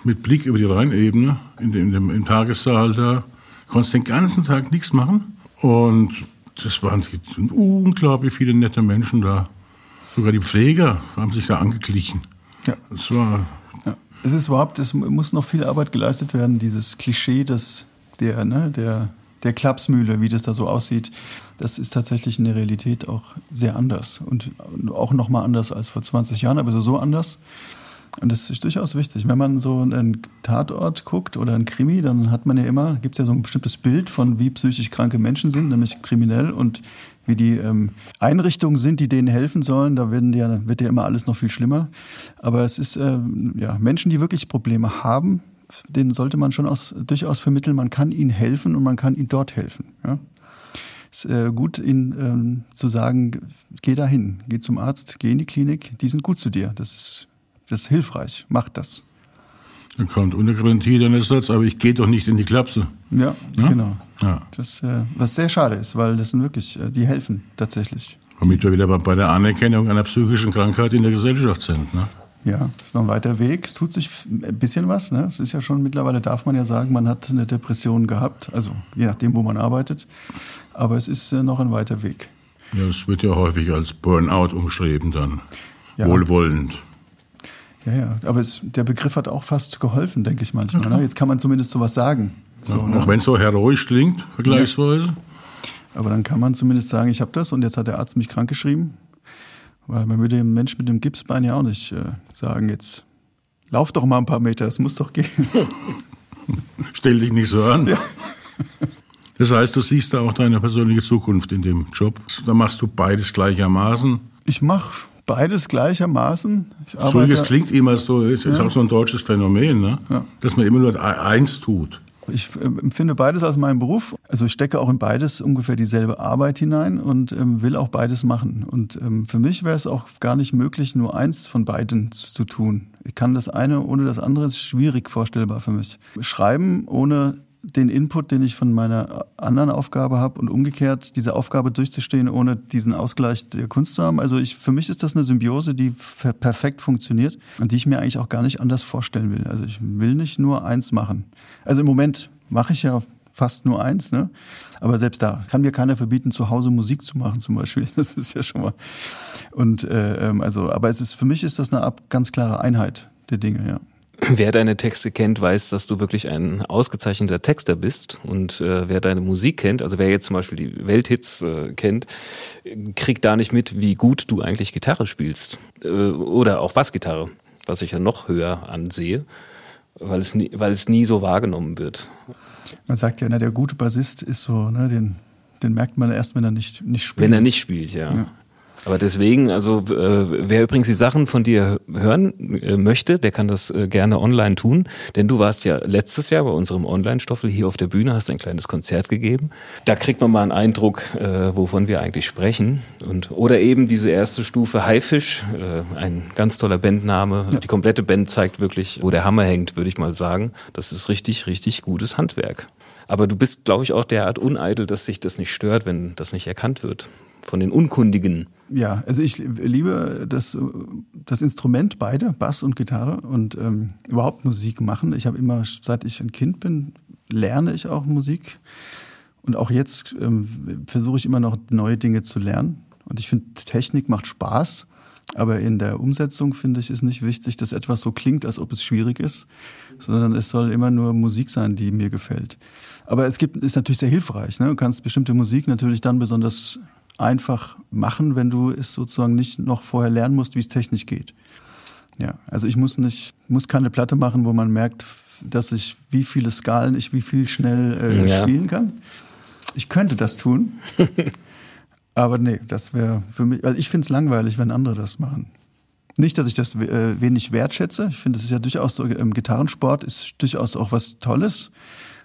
mit Blick über die Rheinebene, in dem, im Tagessaal da. Konntest den ganzen Tag nichts machen. Und das waren unglaublich viele nette Menschen da. Sogar die Pfleger haben sich da angeglichen. Ja. Das war. Ja. Es ist überhaupt, es muss noch viel Arbeit geleistet werden, dieses Klischee des, der, ne, der, der Klapsmühle, wie das da so aussieht. Das ist tatsächlich in der Realität auch sehr anders. Und auch nochmal anders als vor 20 Jahren, aber so, so anders. Und das ist durchaus wichtig. Wenn man so einen Tatort guckt oder einen Krimi, dann hat man ja immer, gibt es ja so ein bestimmtes Bild von, wie psychisch kranke Menschen sind, nämlich kriminell und wie die ähm, Einrichtungen sind, die denen helfen sollen. Da werden die wird ja immer alles noch viel schlimmer. Aber es ist ähm, ja Menschen, die wirklich Probleme haben, denen sollte man schon aus, durchaus vermitteln, man kann ihnen helfen und man kann ihnen dort helfen. Ja? Es ist äh, gut, ihnen ähm, zu sagen, geh dahin, geh zum Arzt, geh in die Klinik, die sind gut zu dir. Das ist, das ist hilfreich, mach das. Dann kommt unter Garantie dann der Satz, aber ich gehe doch nicht in die Klapse. Ja, ja? genau. Ja. Das, äh, was sehr schade ist, weil das sind wirklich, äh, die helfen tatsächlich. Womit wir wieder bei der Anerkennung einer psychischen Krankheit in der Gesellschaft sind. Ne? Ja, ist noch ein weiter Weg. Es tut sich ein bisschen was. Ne? Es ist ja schon mittlerweile, darf man ja sagen, man hat eine Depression gehabt. Also je nachdem, wo man arbeitet. Aber es ist äh, noch ein weiter Weg. Ja, es wird ja häufig als Burnout umschrieben dann. Ja. Wohlwollend. Ja, ja. Aber es, der Begriff hat auch fast geholfen, denke ich manchmal. Ne? Jetzt kann man zumindest sowas sagen. So, ja, ne? auch wenn es so heroisch klingt, vergleichsweise. Aber dann kann man zumindest sagen, ich habe das und jetzt hat der Arzt mich krankgeschrieben. Weil man würde dem Mensch mit dem Gipsbein ja auch nicht äh, sagen, jetzt lauf doch mal ein paar Meter, es muss doch gehen. Stell dich nicht so an. Ja. Das heißt, du siehst da auch deine persönliche Zukunft in dem Job. Da machst du beides gleichermaßen. Ich mache beides gleichermaßen. Entschuldigung, es klingt immer so, das ist ja. auch so ein deutsches Phänomen, ne? Ja. dass man immer nur eins tut. Ich äh, empfinde beides als meinen Beruf. Also ich stecke auch in beides ungefähr dieselbe Arbeit hinein und ähm, will auch beides machen. Und ähm, für mich wäre es auch gar nicht möglich, nur eins von beiden zu tun. Ich kann das eine ohne das andere, ist schwierig vorstellbar für mich. Schreiben ohne den Input, den ich von meiner anderen Aufgabe habe und umgekehrt diese Aufgabe durchzustehen, ohne diesen Ausgleich der Kunst zu haben. Also ich, für mich ist das eine Symbiose, die perfekt funktioniert und die ich mir eigentlich auch gar nicht anders vorstellen will. Also ich will nicht nur eins machen. Also im Moment mache ich ja fast nur eins, ne? Aber selbst da kann mir keiner verbieten, zu Hause Musik zu machen, zum Beispiel. Das ist ja schon mal. Und äh, ähm, also, aber es ist für mich ist das eine ganz klare Einheit der Dinge, ja. Wer deine Texte kennt, weiß, dass du wirklich ein ausgezeichneter Texter bist. Und äh, wer deine Musik kennt, also wer jetzt zum Beispiel die Welthits äh, kennt, kriegt da nicht mit, wie gut du eigentlich Gitarre spielst. Äh, oder auch Bassgitarre, was ich ja noch höher ansehe, weil es nie, weil es nie so wahrgenommen wird. Man sagt ja, na, der gute Bassist ist so, ne, den, den merkt man erst, wenn er nicht, nicht spielt. Wenn er nicht spielt, ja. ja. Aber deswegen, also äh, wer übrigens die Sachen von dir hören äh, möchte, der kann das äh, gerne online tun. Denn du warst ja letztes Jahr bei unserem Online-Stoffel hier auf der Bühne, hast ein kleines Konzert gegeben. Da kriegt man mal einen Eindruck, äh, wovon wir eigentlich sprechen. Und, oder eben diese erste Stufe Haifisch, äh, ein ganz toller Bandname. Ja. Die komplette Band zeigt wirklich, wo der Hammer hängt, würde ich mal sagen. Das ist richtig, richtig gutes Handwerk. Aber du bist, glaube ich, auch derart uneitel, dass sich das nicht stört, wenn das nicht erkannt wird von den Unkundigen. Ja, also ich liebe das, das Instrument beide, Bass und Gitarre und ähm, überhaupt Musik machen. Ich habe immer, seit ich ein Kind bin, lerne ich auch Musik. Und auch jetzt ähm, versuche ich immer noch neue Dinge zu lernen. Und ich finde, Technik macht Spaß. Aber in der Umsetzung finde ich, ist nicht wichtig, dass etwas so klingt, als ob es schwierig ist, sondern es soll immer nur Musik sein, die mir gefällt. Aber es gibt, ist natürlich sehr hilfreich. Ne? Du kannst bestimmte Musik natürlich dann besonders einfach machen, wenn du es sozusagen nicht noch vorher lernen musst, wie es technisch geht. Ja, also ich muss nicht, muss keine Platte machen, wo man merkt, dass ich wie viele Skalen ich wie viel schnell äh, ja. spielen kann. Ich könnte das tun, aber nee, das wäre für mich, weil ich finde es langweilig, wenn andere das machen. Nicht, dass ich das äh, wenig wertschätze. Ich finde, es ist ja durchaus so, im Gitarrensport ist durchaus auch was Tolles.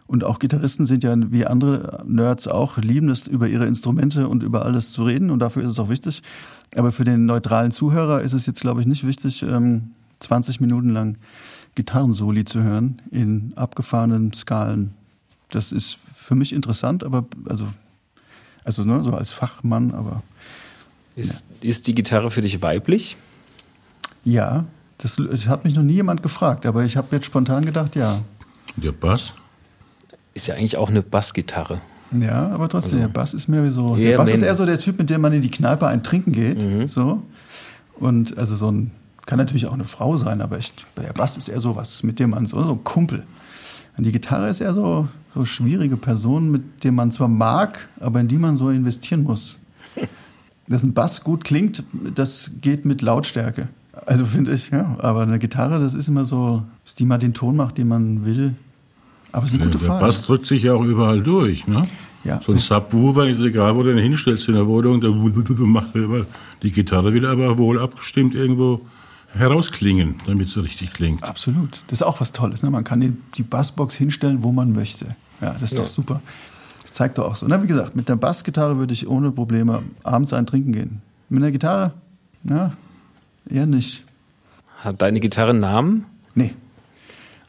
Und auch Gitarristen sind ja wie andere Nerds auch, lieben es, über ihre Instrumente und über alles zu reden. Und dafür ist es auch wichtig. Aber für den neutralen Zuhörer ist es jetzt, glaube ich, nicht wichtig, 20 ähm, Minuten lang Gitarrensoli zu hören in abgefahrenen Skalen. Das ist für mich interessant, aber also, also ne, so als Fachmann, aber. Ist, ja. ist die Gitarre für dich weiblich? Ja, das, das hat mich noch nie jemand gefragt, aber ich habe jetzt spontan gedacht, ja. Der Bass? Ist ja eigentlich auch eine Bassgitarre. Ja, aber trotzdem, also, der Bass ist mehr wie so. Der Bass ist eher so der Typ, mit dem man in die Kneipe ein Trinken geht. Mhm. So. Und also so ein, kann natürlich auch eine Frau sein, aber ich, der Bass ist eher so was, mit dem man so, so ein Kumpel. Und die Gitarre ist eher so, so schwierige Person, mit dem man zwar mag, aber in die man so investieren muss. Dass ein Bass gut klingt, das geht mit Lautstärke. Also finde ich, ja. Aber eine Gitarre, das ist immer so, dass die mal den Ton macht, den man will. Aber es ist eine Der, gute der Frage. Bass drückt sich ja auch überall durch. Ne? Ja. So ein Subwoofer, egal wo du den hinstellst in der Wohnung, der macht er überall. Die Gitarre will aber wohl abgestimmt irgendwo herausklingen, damit sie richtig klingt. Absolut. Das ist auch was Tolles. Ne? Man kann die, die Bassbox hinstellen, wo man möchte. Ja, das ist doch super. Das zeigt doch auch so. Na, wie gesagt, mit der Bassgitarre würde ich ohne Probleme abends ein Trinken gehen. Mit der Gitarre, ja, eher nicht. Hat deine Gitarre einen Namen? Nee.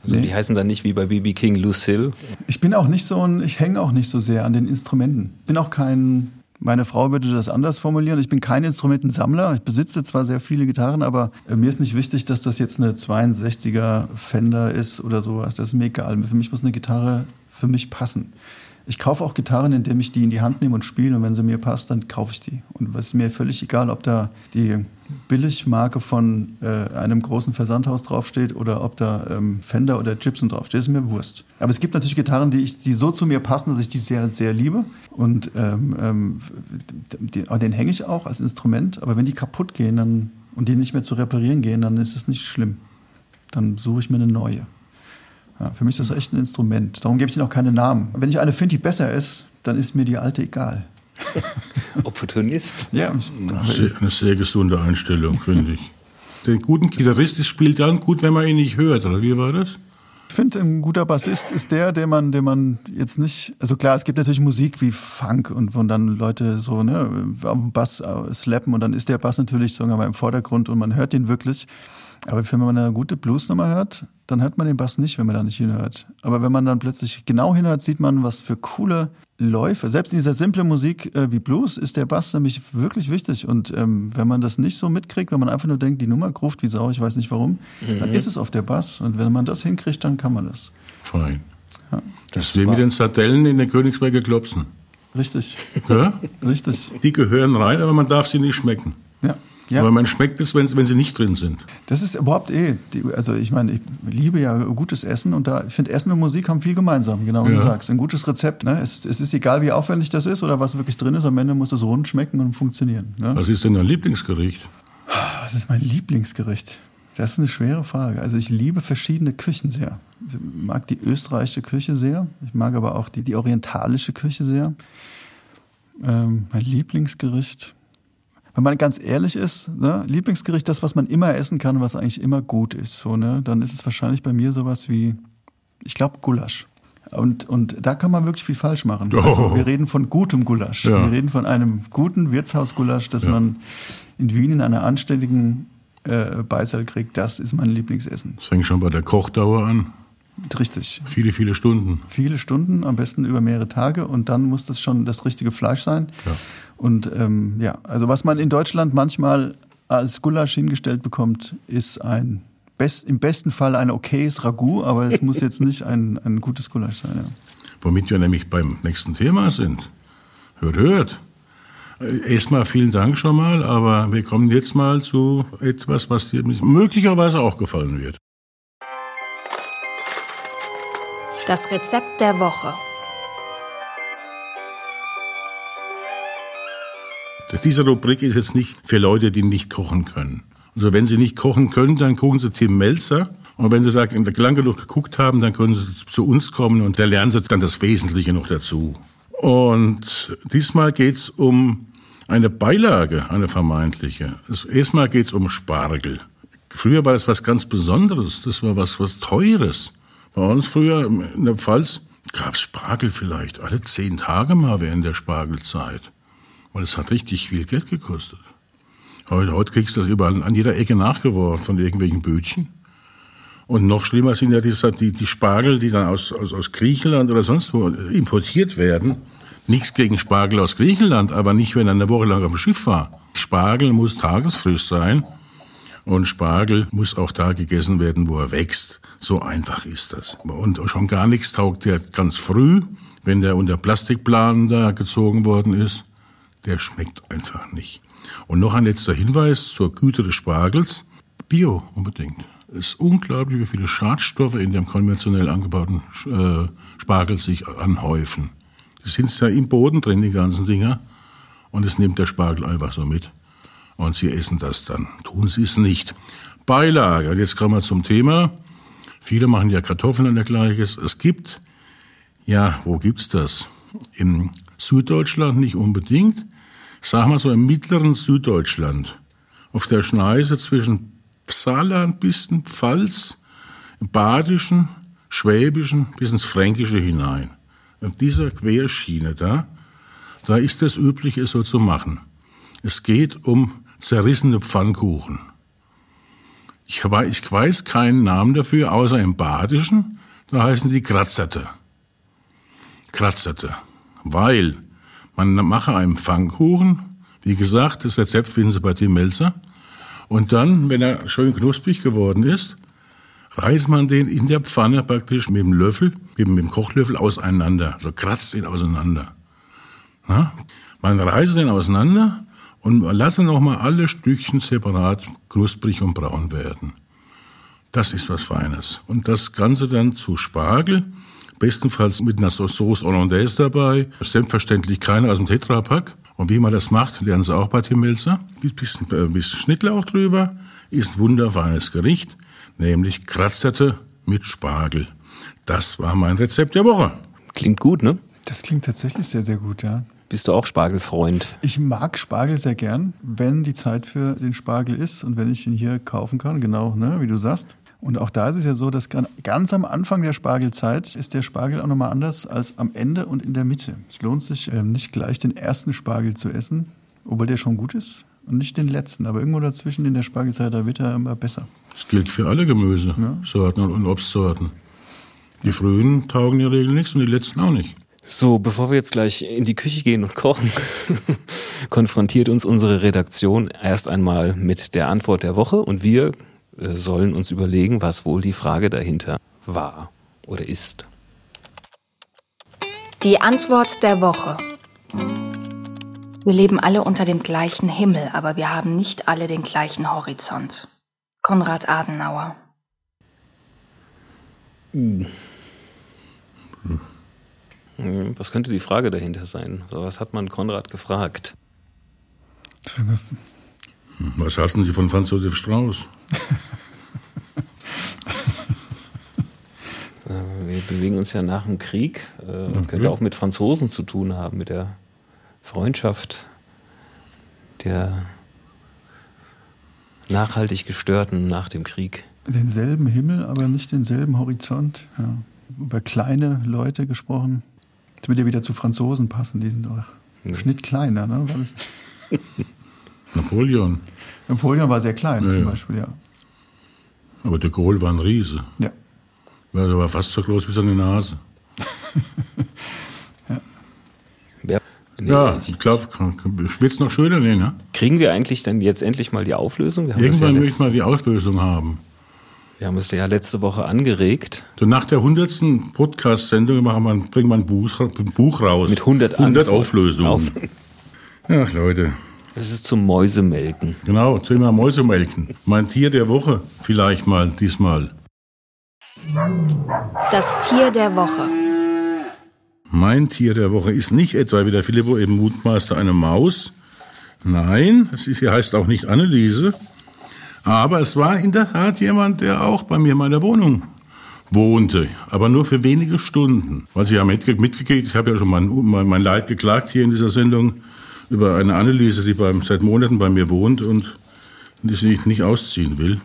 Also Nee. die heißen dann nicht wie bei BB King Lucille. Ich bin auch nicht so ein, ich hänge auch nicht so sehr an den Instrumenten. Bin auch kein, meine Frau würde das anders formulieren. Ich bin kein Instrumentensammler. Ich besitze zwar sehr viele Gitarren, aber äh, mir ist nicht wichtig, dass das jetzt eine 62er Fender ist oder sowas. Das ist mir egal. Für mich muss eine Gitarre für mich passen. Ich kaufe auch Gitarren, indem ich die in die Hand nehme und spiele. Und wenn sie mir passt, dann kaufe ich die. Und es ist mir völlig egal, ob da die Billigmarke von äh, einem großen Versandhaus draufsteht oder ob da ähm, Fender oder Gibson draufsteht. Das ist mir Wurst. Aber es gibt natürlich Gitarren, die, ich, die so zu mir passen, dass ich die sehr, sehr liebe. Und ähm, ähm, die, den hänge ich auch als Instrument. Aber wenn die kaputt gehen dann, und die nicht mehr zu reparieren gehen, dann ist es nicht schlimm. Dann suche ich mir eine neue. Ja, für mich ist das echt ein Instrument. Darum gebe ich ihnen auch keine Namen. Wenn ich eine finde, die besser ist, dann ist mir die alte egal. Opportunist. Ja, eine sehr gesunde Einstellung, finde ich. Den guten Gitarrist spielt dann gut, wenn man ihn nicht hört, oder wie war das? Ich finde, ein guter Bassist ist der, der man, der man jetzt nicht, also klar, es gibt natürlich Musik wie Funk und wo dann Leute so, ne, auf dem Bass äh, slappen und dann ist der Bass natürlich sagen wir mal im Vordergrund und man hört den wirklich. Aber wenn man eine gute Bluesnummer hört, dann hört man den Bass nicht, wenn man da nicht hinhört. Aber wenn man dann plötzlich genau hinhört, sieht man, was für coole Läufe. Selbst in dieser simplen Musik äh, wie Blues ist der Bass nämlich wirklich wichtig. Und ähm, wenn man das nicht so mitkriegt, wenn man einfach nur denkt, die Nummer gruft wie Sau, ich weiß nicht warum, dann ist es auf der Bass. Und wenn man das hinkriegt, dann kann man das. Fein. Ja, Das ist wie mit den Sardellen in den Königsberger Klopsen. richtig, Ja? richtig. Die gehören rein, aber man darf sie nicht schmecken. Ja. Ja, Aber man schmeckt es, wenn, wenn sie nicht drin sind. das ist überhaupt eh, also ich meine, ich liebe ja gutes Essen und da, ich finde Essen und Musik haben viel gemeinsam, genau wie du Ja. sagst. Ein gutes Rezept, ne? es, es ist egal, wie aufwendig das ist oder was wirklich drin ist, am Ende muss es rund schmecken und funktionieren. Ne? Was ist denn dein Lieblingsgericht? Was ist mein Lieblingsgericht? Das ist eine schwere Frage. Also ich liebe verschiedene Küchen sehr. Ich mag die österreichische Küche sehr. Ich mag aber auch die, die orientalische Küche sehr. Ähm, mein Lieblingsgericht. Wenn man ganz ehrlich ist, ne, Lieblingsgericht, das, was man immer essen kann, was eigentlich immer gut ist, so, ne, dann ist es wahrscheinlich bei mir sowas wie, ich glaube, Gulasch. Und, und da kann man wirklich viel falsch machen. Oh. Also wir reden von gutem Gulasch. Ja. Wir reden von einem guten Wirtshausgulasch, das Ja. man in Wien in einer anständigen äh, Beiseil kriegt. Das ist mein Lieblingsessen. Das fängt schon bei der Kochdauer an. Richtig. Viele, viele Stunden. Viele Stunden, am besten über mehrere Tage und dann muss das schon das richtige Fleisch sein. Ja. Und ähm, ja, also was man in Deutschland manchmal als Gulasch hingestellt bekommt, ist ein best, im besten Fall ein okayes Ragout, aber es muss jetzt nicht ein, ein gutes Gulasch sein. Ja. Womit wir nämlich beim nächsten Thema sind. Hört, hört. Erstmal vielen Dank schon mal, aber wir kommen jetzt mal zu etwas, was dir möglicherweise auch gefallen wird. Das Rezept der Woche. Diese Rubrik ist jetzt nicht für Leute, die nicht kochen können. Also wenn Sie nicht kochen können, dann gucken Sie Tim Melzer. Und wenn Sie da lang genug geguckt haben, dann können Sie zu uns kommen und da lernen Sie dann das Wesentliche noch dazu. Und diesmal geht's um eine Beilage, eine vermeintliche. Das, erstmal geht's um Spargel. Früher war das was ganz Besonderes. Das war was, was Teures. Bei uns früher in der Pfalz gab's Spargel vielleicht alle zehn Tage mal während der Spargelzeit. Weil es hat richtig viel Geld gekostet. Heute, heute kriegst du das überall an jeder Ecke nachgeworfen von irgendwelchen Bötchen. Und noch schlimmer sind ja die, die, die Spargel, die dann aus, aus, aus Griechenland oder sonst wo importiert werden. Nichts gegen Spargel aus Griechenland, aber nicht, wenn er eine Woche lang auf dem Schiff war. Spargel muss tagesfrisch sein und Spargel muss auch da gegessen werden, wo er wächst. So einfach ist das. Und schon gar nichts taugt der ganz früh, wenn der unter Plastikplanen da gezogen worden ist. Der schmeckt einfach nicht. Und noch ein letzter Hinweis zur Güte des Spargels. Bio unbedingt. Es ist unglaublich, wie viele Schadstoffe in dem konventionell angebauten äh, Spargel sich anhäufen. Die sind ja im Boden drin, die ganzen Dinger. Und es nimmt der Spargel einfach so mit. Und sie essen das dann. Tun sie es nicht. Beilage. Und jetzt kommen wir zum Thema. Viele machen ja Kartoffeln und dergleiches. Es gibt, ja, wo gibt's das? Im Süddeutschland nicht unbedingt. Sag mal so im mittleren Süddeutschland. Auf der Schneise zwischen Saarland bis in Pfalz, im Badischen, Schwäbischen bis ins Fränkische hinein. Auf dieser Querschiene da, da ist es üblich, es so zu machen. Es geht um zerrissene Pfannkuchen. Ich, weiß keinen Namen dafür, außer im Badischen, da heißen die Kratzerte. Kratzerte. Weil man mache einen Pfannkuchen, wie gesagt, das Rezept finden Sie bei Tim Melzer, und dann, wenn er schön knusprig geworden ist, reißt man den in der Pfanne praktisch mit dem Löffel, mit dem Kochlöffel auseinander, so kratzt ihn auseinander. Na? Man reißt den auseinander und lasse nochmal alle Stückchen separat knusprig und braun werden. Das ist was Feines. Und das Ganze dann zu Spargel, bestenfalls mit einer Sauce Hollandaise dabei, selbstverständlich keine aus dem Tetrapack. Und wie man das macht, lernen Sie auch bei Tim Melzer. Ein bisschen, ein bisschen Schnittlauch drüber, ist ein wunderfeines Gericht, nämlich Kratzerte mit Spargel. Das war mein Rezept der Woche. Klingt gut, ne? Das klingt tatsächlich sehr, sehr gut, ja. Bist du auch Spargelfreund? Ich mag Spargel sehr gern, wenn die Zeit für den Spargel ist und wenn ich ihn hier kaufen kann, genau, ne, wie du sagst. Und auch da ist es ja so, dass ganz am Anfang der Spargelzeit ist der Spargel auch nochmal anders als am Ende und in der Mitte. Es lohnt sich ähm, nicht gleich den ersten Spargel zu essen, obwohl der schon gut ist, und nicht den letzten. Aber irgendwo dazwischen in der Spargelzeit, da wird er immer besser. Das gilt für alle Gemüsesorten ja. und Obstsorten. Die frühen taugen in der Regel nichts und die letzten auch nicht. So, bevor wir jetzt gleich in die Küche gehen und kochen, konfrontiert uns unsere Redaktion erst einmal mit der Antwort der Woche und wir äh, sollen uns überlegen, was wohl die Frage dahinter war oder ist. Die Antwort der Woche. Wir leben alle unter dem gleichen Himmel, aber wir haben nicht alle den gleichen Horizont. Konrad Adenauer. Hm. Hm, was könnte die Frage dahinter sein? So was hat man Konrad gefragt. Was halten Sie von Franz Josef Strauß? Äh, wir bewegen uns ja nach dem Krieg. Äh, okay. Könnte auch mit Franzosen zu tun haben, mit der Freundschaft der nachhaltig Gestörten nach dem Krieg. Denselben Himmel, aber nicht denselben Horizont. Ja. Über kleine Leute gesprochen. Das wird ja wieder zu Franzosen passen, die sind doch ja. Schnitt kleiner, ne? Napoleon. Napoleon war sehr klein ja, zum Beispiel, ja. Aber de Gaulle war ein Riese. Ja. Ja, der war fast so groß wie seine Nase. ja. ja. Nee, ja, ich glaube, wird es noch schöner nee, ne? Kriegen wir eigentlich dann jetzt endlich mal die Auflösung? Irgendwann ja möchte ich mal die Auflösung haben. Wir haben es ja letzte Woche angeregt. So nach der hundertsten Podcast-Sendung bringen wir ein Buch, ein Buch raus. Mit 100, 100 Auflösungen. Ach, Leute. Das ist zum Mäusemelken. Genau, Thema Mäusemelken. Mein Tier der Woche vielleicht mal diesmal. Das Tier der Woche. Mein Tier der Woche ist nicht etwa wie der Filippo eben mutmaßte eine Maus. Nein, hier heißt auch nicht Anneliese, aber es war in der Tat jemand, der auch bei mir in meiner Wohnung wohnte, aber nur für wenige Stunden. Weil Sie ja mitgekriegt, ich habe ja schon mein, mein, Leid geklagt hier in dieser Sendung über eine Anneliese, die beim, seit Monaten bei mir wohnt und die sich nicht ausziehen will.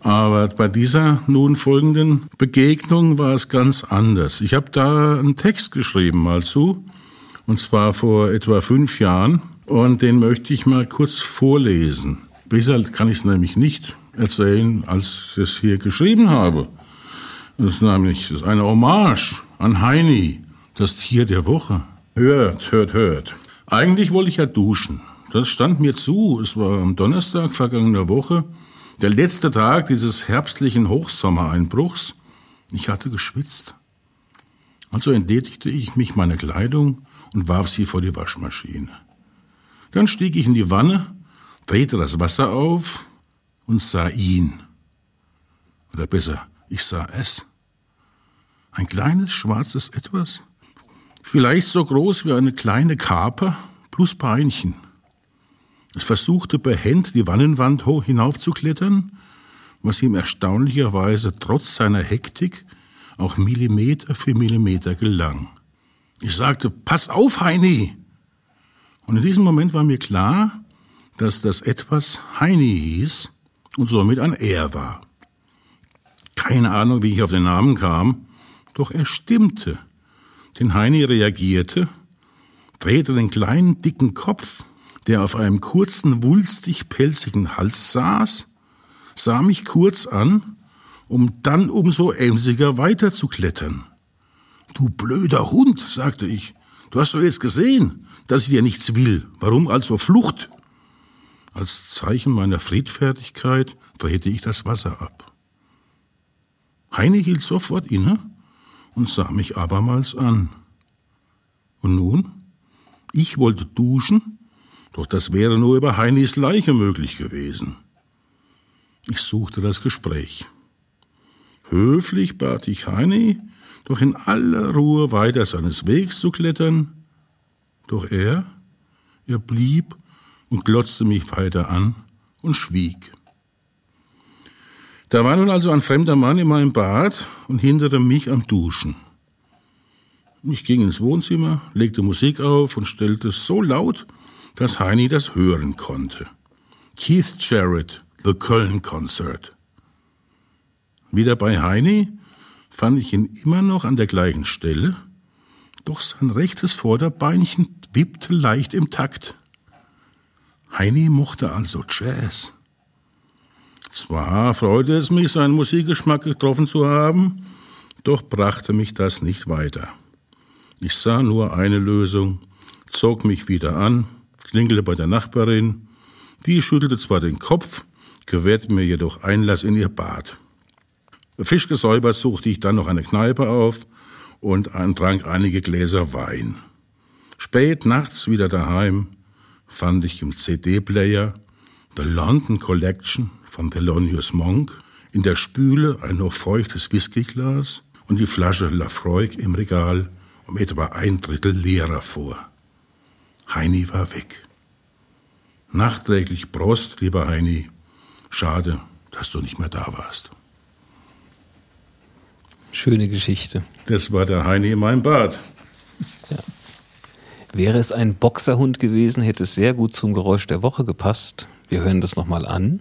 Aber bei dieser nun folgenden Begegnung war es ganz anders. Ich habe da einen Text geschrieben mal zu, und zwar vor etwa fünf Jahren, und den möchte ich mal kurz vorlesen. Besser kann ich es nämlich nicht erzählen, als ich es hier geschrieben habe. Das ist nämlich das ist eine Hommage an Heini, das Tier der Woche. Hört, hört, hört. Eigentlich wollte ich ja duschen. Das stand mir zu. Es war am Donnerstag vergangener Woche, der letzte Tag dieses herbstlichen Hochsommereinbruchs. Ich hatte geschwitzt. Also entledigte ich mich meiner Kleidung und warf sie vor die Waschmaschine. Dann stieg ich in die Wanne drehte das Wasser auf und sah ihn. Oder besser, ich sah es. Ein kleines schwarzes Etwas, vielleicht so groß wie eine kleine Kaper plus Beinchen. Es versuchte behend die Wannenwand hoch hinaufzuklettern, was ihm erstaunlicherweise trotz seiner Hektik auch Millimeter für Millimeter gelang. Ich sagte, pass auf, Heini! Und in diesem Moment war mir klar, dass das etwas Heini hieß und somit ein Er war. Keine Ahnung, wie ich auf den Namen kam, doch er stimmte. Denn Heini reagierte, drehte den kleinen, dicken Kopf, der auf einem kurzen, wulstig pelzigen Hals saß, sah mich kurz an, um dann umso emsiger weiterzuklettern. Du blöder Hund, sagte ich, du hast doch jetzt gesehen, dass ich dir nichts will. Warum also Flucht? Als Zeichen meiner Friedfertigkeit drehte ich das Wasser ab. Heine hielt sofort inne und sah mich abermals an. Und nun? Ich wollte duschen, doch das wäre nur über Heinis Leiche möglich gewesen. Ich suchte das Gespräch. Höflich bat ich Heini, doch in aller Ruhe weiter seines Wegs zu klettern. Doch er, er blieb und glotzte mich weiter an und schwieg. Da war nun also ein fremder Mann in meinem Bad und hinderte mich am Duschen. Ich ging ins Wohnzimmer, legte Musik auf und stellte so laut, dass Heini das hören konnte. Keith Jarrett, The Köln Concert. Wieder bei Heini fand ich ihn immer noch an der gleichen Stelle, doch sein rechtes Vorderbeinchen wippte leicht im Takt. Heini mochte also Jazz. Zwar freute es mich, seinen Musikgeschmack getroffen zu haben, doch brachte mich das nicht weiter. Ich sah nur eine Lösung, zog mich wieder an, klingelte bei der Nachbarin, die schüttelte zwar den Kopf, gewährte mir jedoch Einlass in ihr Bad. Fisch gesäubert suchte ich dann noch eine Kneipe auf und trank einige Gläser Wein. Spät nachts wieder daheim fand ich im CD-Player The London Collection von Thelonious Monk, in der Spüle ein noch feuchtes Whiskyglas und die Flasche Lafroig im Regal um etwa ein Drittel leerer vor. Heini war weg. Nachträglich Prost, lieber Heini. Schade, dass du nicht mehr da warst. Schöne Geschichte. Das war der Heini in meinem Bad. Wäre es ein Boxerhund gewesen, hätte es sehr gut zum Geräusch der Woche gepasst. Wir hören das nochmal an.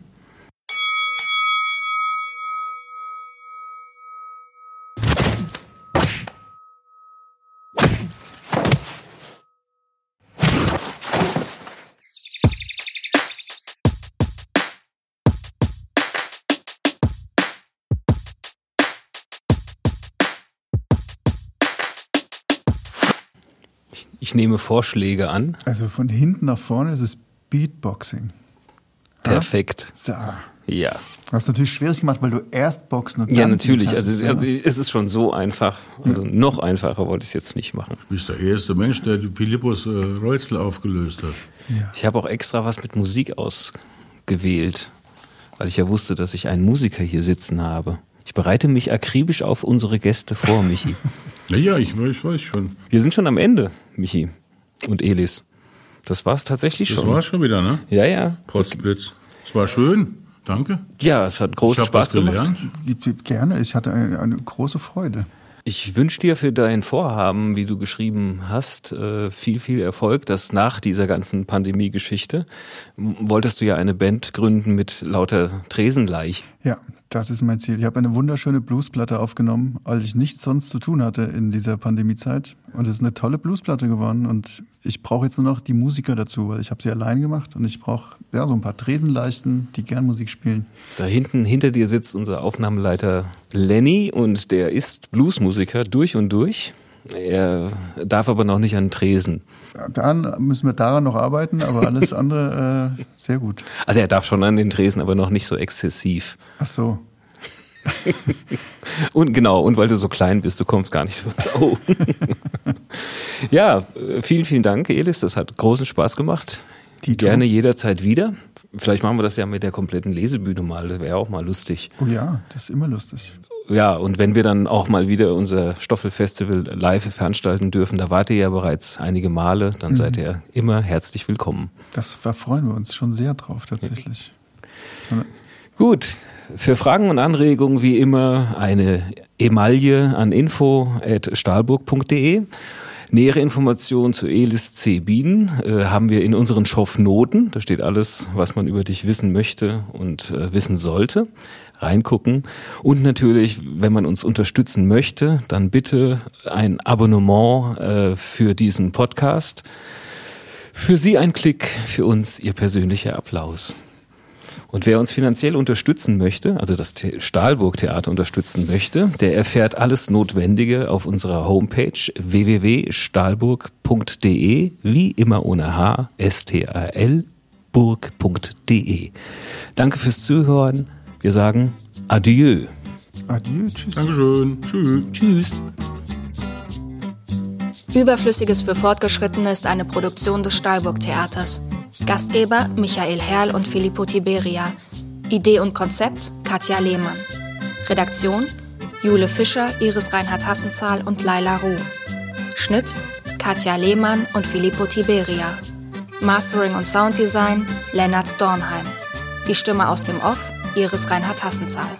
Ich nehme Vorschläge an. Also von hinten nach vorne ist es Beatboxing. Perfekt. So. Ja. Du hast natürlich schwierig gemacht, weil du erst boxen und dann Ja, natürlich. Also, ja. also es ist schon so einfach. Also noch einfacher wollte ich es jetzt nicht machen. Du bist der erste Mensch, der die Philippus äh, Reuzel aufgelöst hat. Ich habe auch extra was mit Musik ausgewählt, weil ich ja wusste, dass ich einen Musiker hier sitzen habe. Ich bereite mich akribisch auf unsere Gäste vor, Michi. Naja, ich, ich weiß schon. Wir sind schon am Ende, Michi und Elis. Das war's tatsächlich Das schon. war's schon wieder, ne? Ja, ja. Das, Potzblitz. Es war schön. Danke. ja, es hat Ich großen habe was Spaß gemacht. gelernt. Gerne, ich hatte eine, eine große Freude. Ich wünsche dir für dein Vorhaben, wie du geschrieben hast, äh, viel, viel Erfolg, dass nach dieser ganzen Pandemie-Geschichte wolltest du ja eine Band gründen mit lauter Tresenleich. Ja, das ist mein Ziel. Ich habe eine wunderschöne Bluesplatte aufgenommen, als ich nichts sonst zu tun hatte in dieser Pandemiezeit. Und es ist eine tolle Bluesplatte geworden. Und ich brauche jetzt nur noch die Musiker dazu, weil ich habe sie allein gemacht und ich brauche ja so ein paar Tresenleichten, die gern Musik spielen. Da hinten hinter dir sitzt unser Aufnahmeleiter Lenny und der ist Bluesmusiker durch und durch. Er darf aber noch nicht an den Tresen. Dann müssen wir daran noch arbeiten, aber alles andere äh, sehr gut. Also er darf schon an den Tresen, aber noch nicht so exzessiv. Ach so. Und genau, und weil du so klein bist, du kommst gar nicht so. Oh. ja, vielen, vielen Dank, Elis. Das hat großen Spaß gemacht. Dito. Gerne jederzeit wieder. Vielleicht machen wir das ja mit der kompletten Lesebühne mal. Das wäre auch mal lustig. Oh ja, das ist immer lustig. Ja, und wenn wir dann auch mal wieder unser Stoffelfestival live veranstalten dürfen, da wart ihr ja bereits einige Male, dann mhm. seid ihr immer herzlich willkommen. Das da freuen wir uns schon sehr drauf, tatsächlich. Ja. Gut. Für Fragen und Anregungen wie immer eine Emaille an info.stahlburg.de. Nähere Informationen zu Elis C. Bienen äh, haben wir in unseren Stoffnoten. Da steht alles, was man über dich wissen möchte und äh, wissen sollte reingucken. Und natürlich, wenn man uns unterstützen möchte, dann bitte ein Abonnement äh, für diesen Podcast. Für Sie ein Klick, für uns Ihr persönlicher Applaus. Und wer uns finanziell unterstützen möchte, also das Stahlburg Theater unterstützen möchte, der erfährt alles Notwendige auf unserer Homepage www.stahlburg.de, wie immer ohne H, S-T-A-L, burg.de. Danke fürs Zuhören. Wir sagen Adieu. Adieu, tschüss. Dankeschön. Tschüss. Tschüss. Überflüssiges für Fortgeschrittene ist eine Produktion des Stahlburg Theaters. Gastgeber Michael Herrl und Filippo Tiberia. Idee und Konzept Katja Lehmann. Redaktion Jule Fischer, Iris Reinhard Hassenzahl und Laila Ruh. Schnitt Katja Lehmann und Filippo Tiberia. Mastering und Sounddesign Lennart Dornheim. Die Stimme aus dem Off Iris Reinhard Hassenzahl.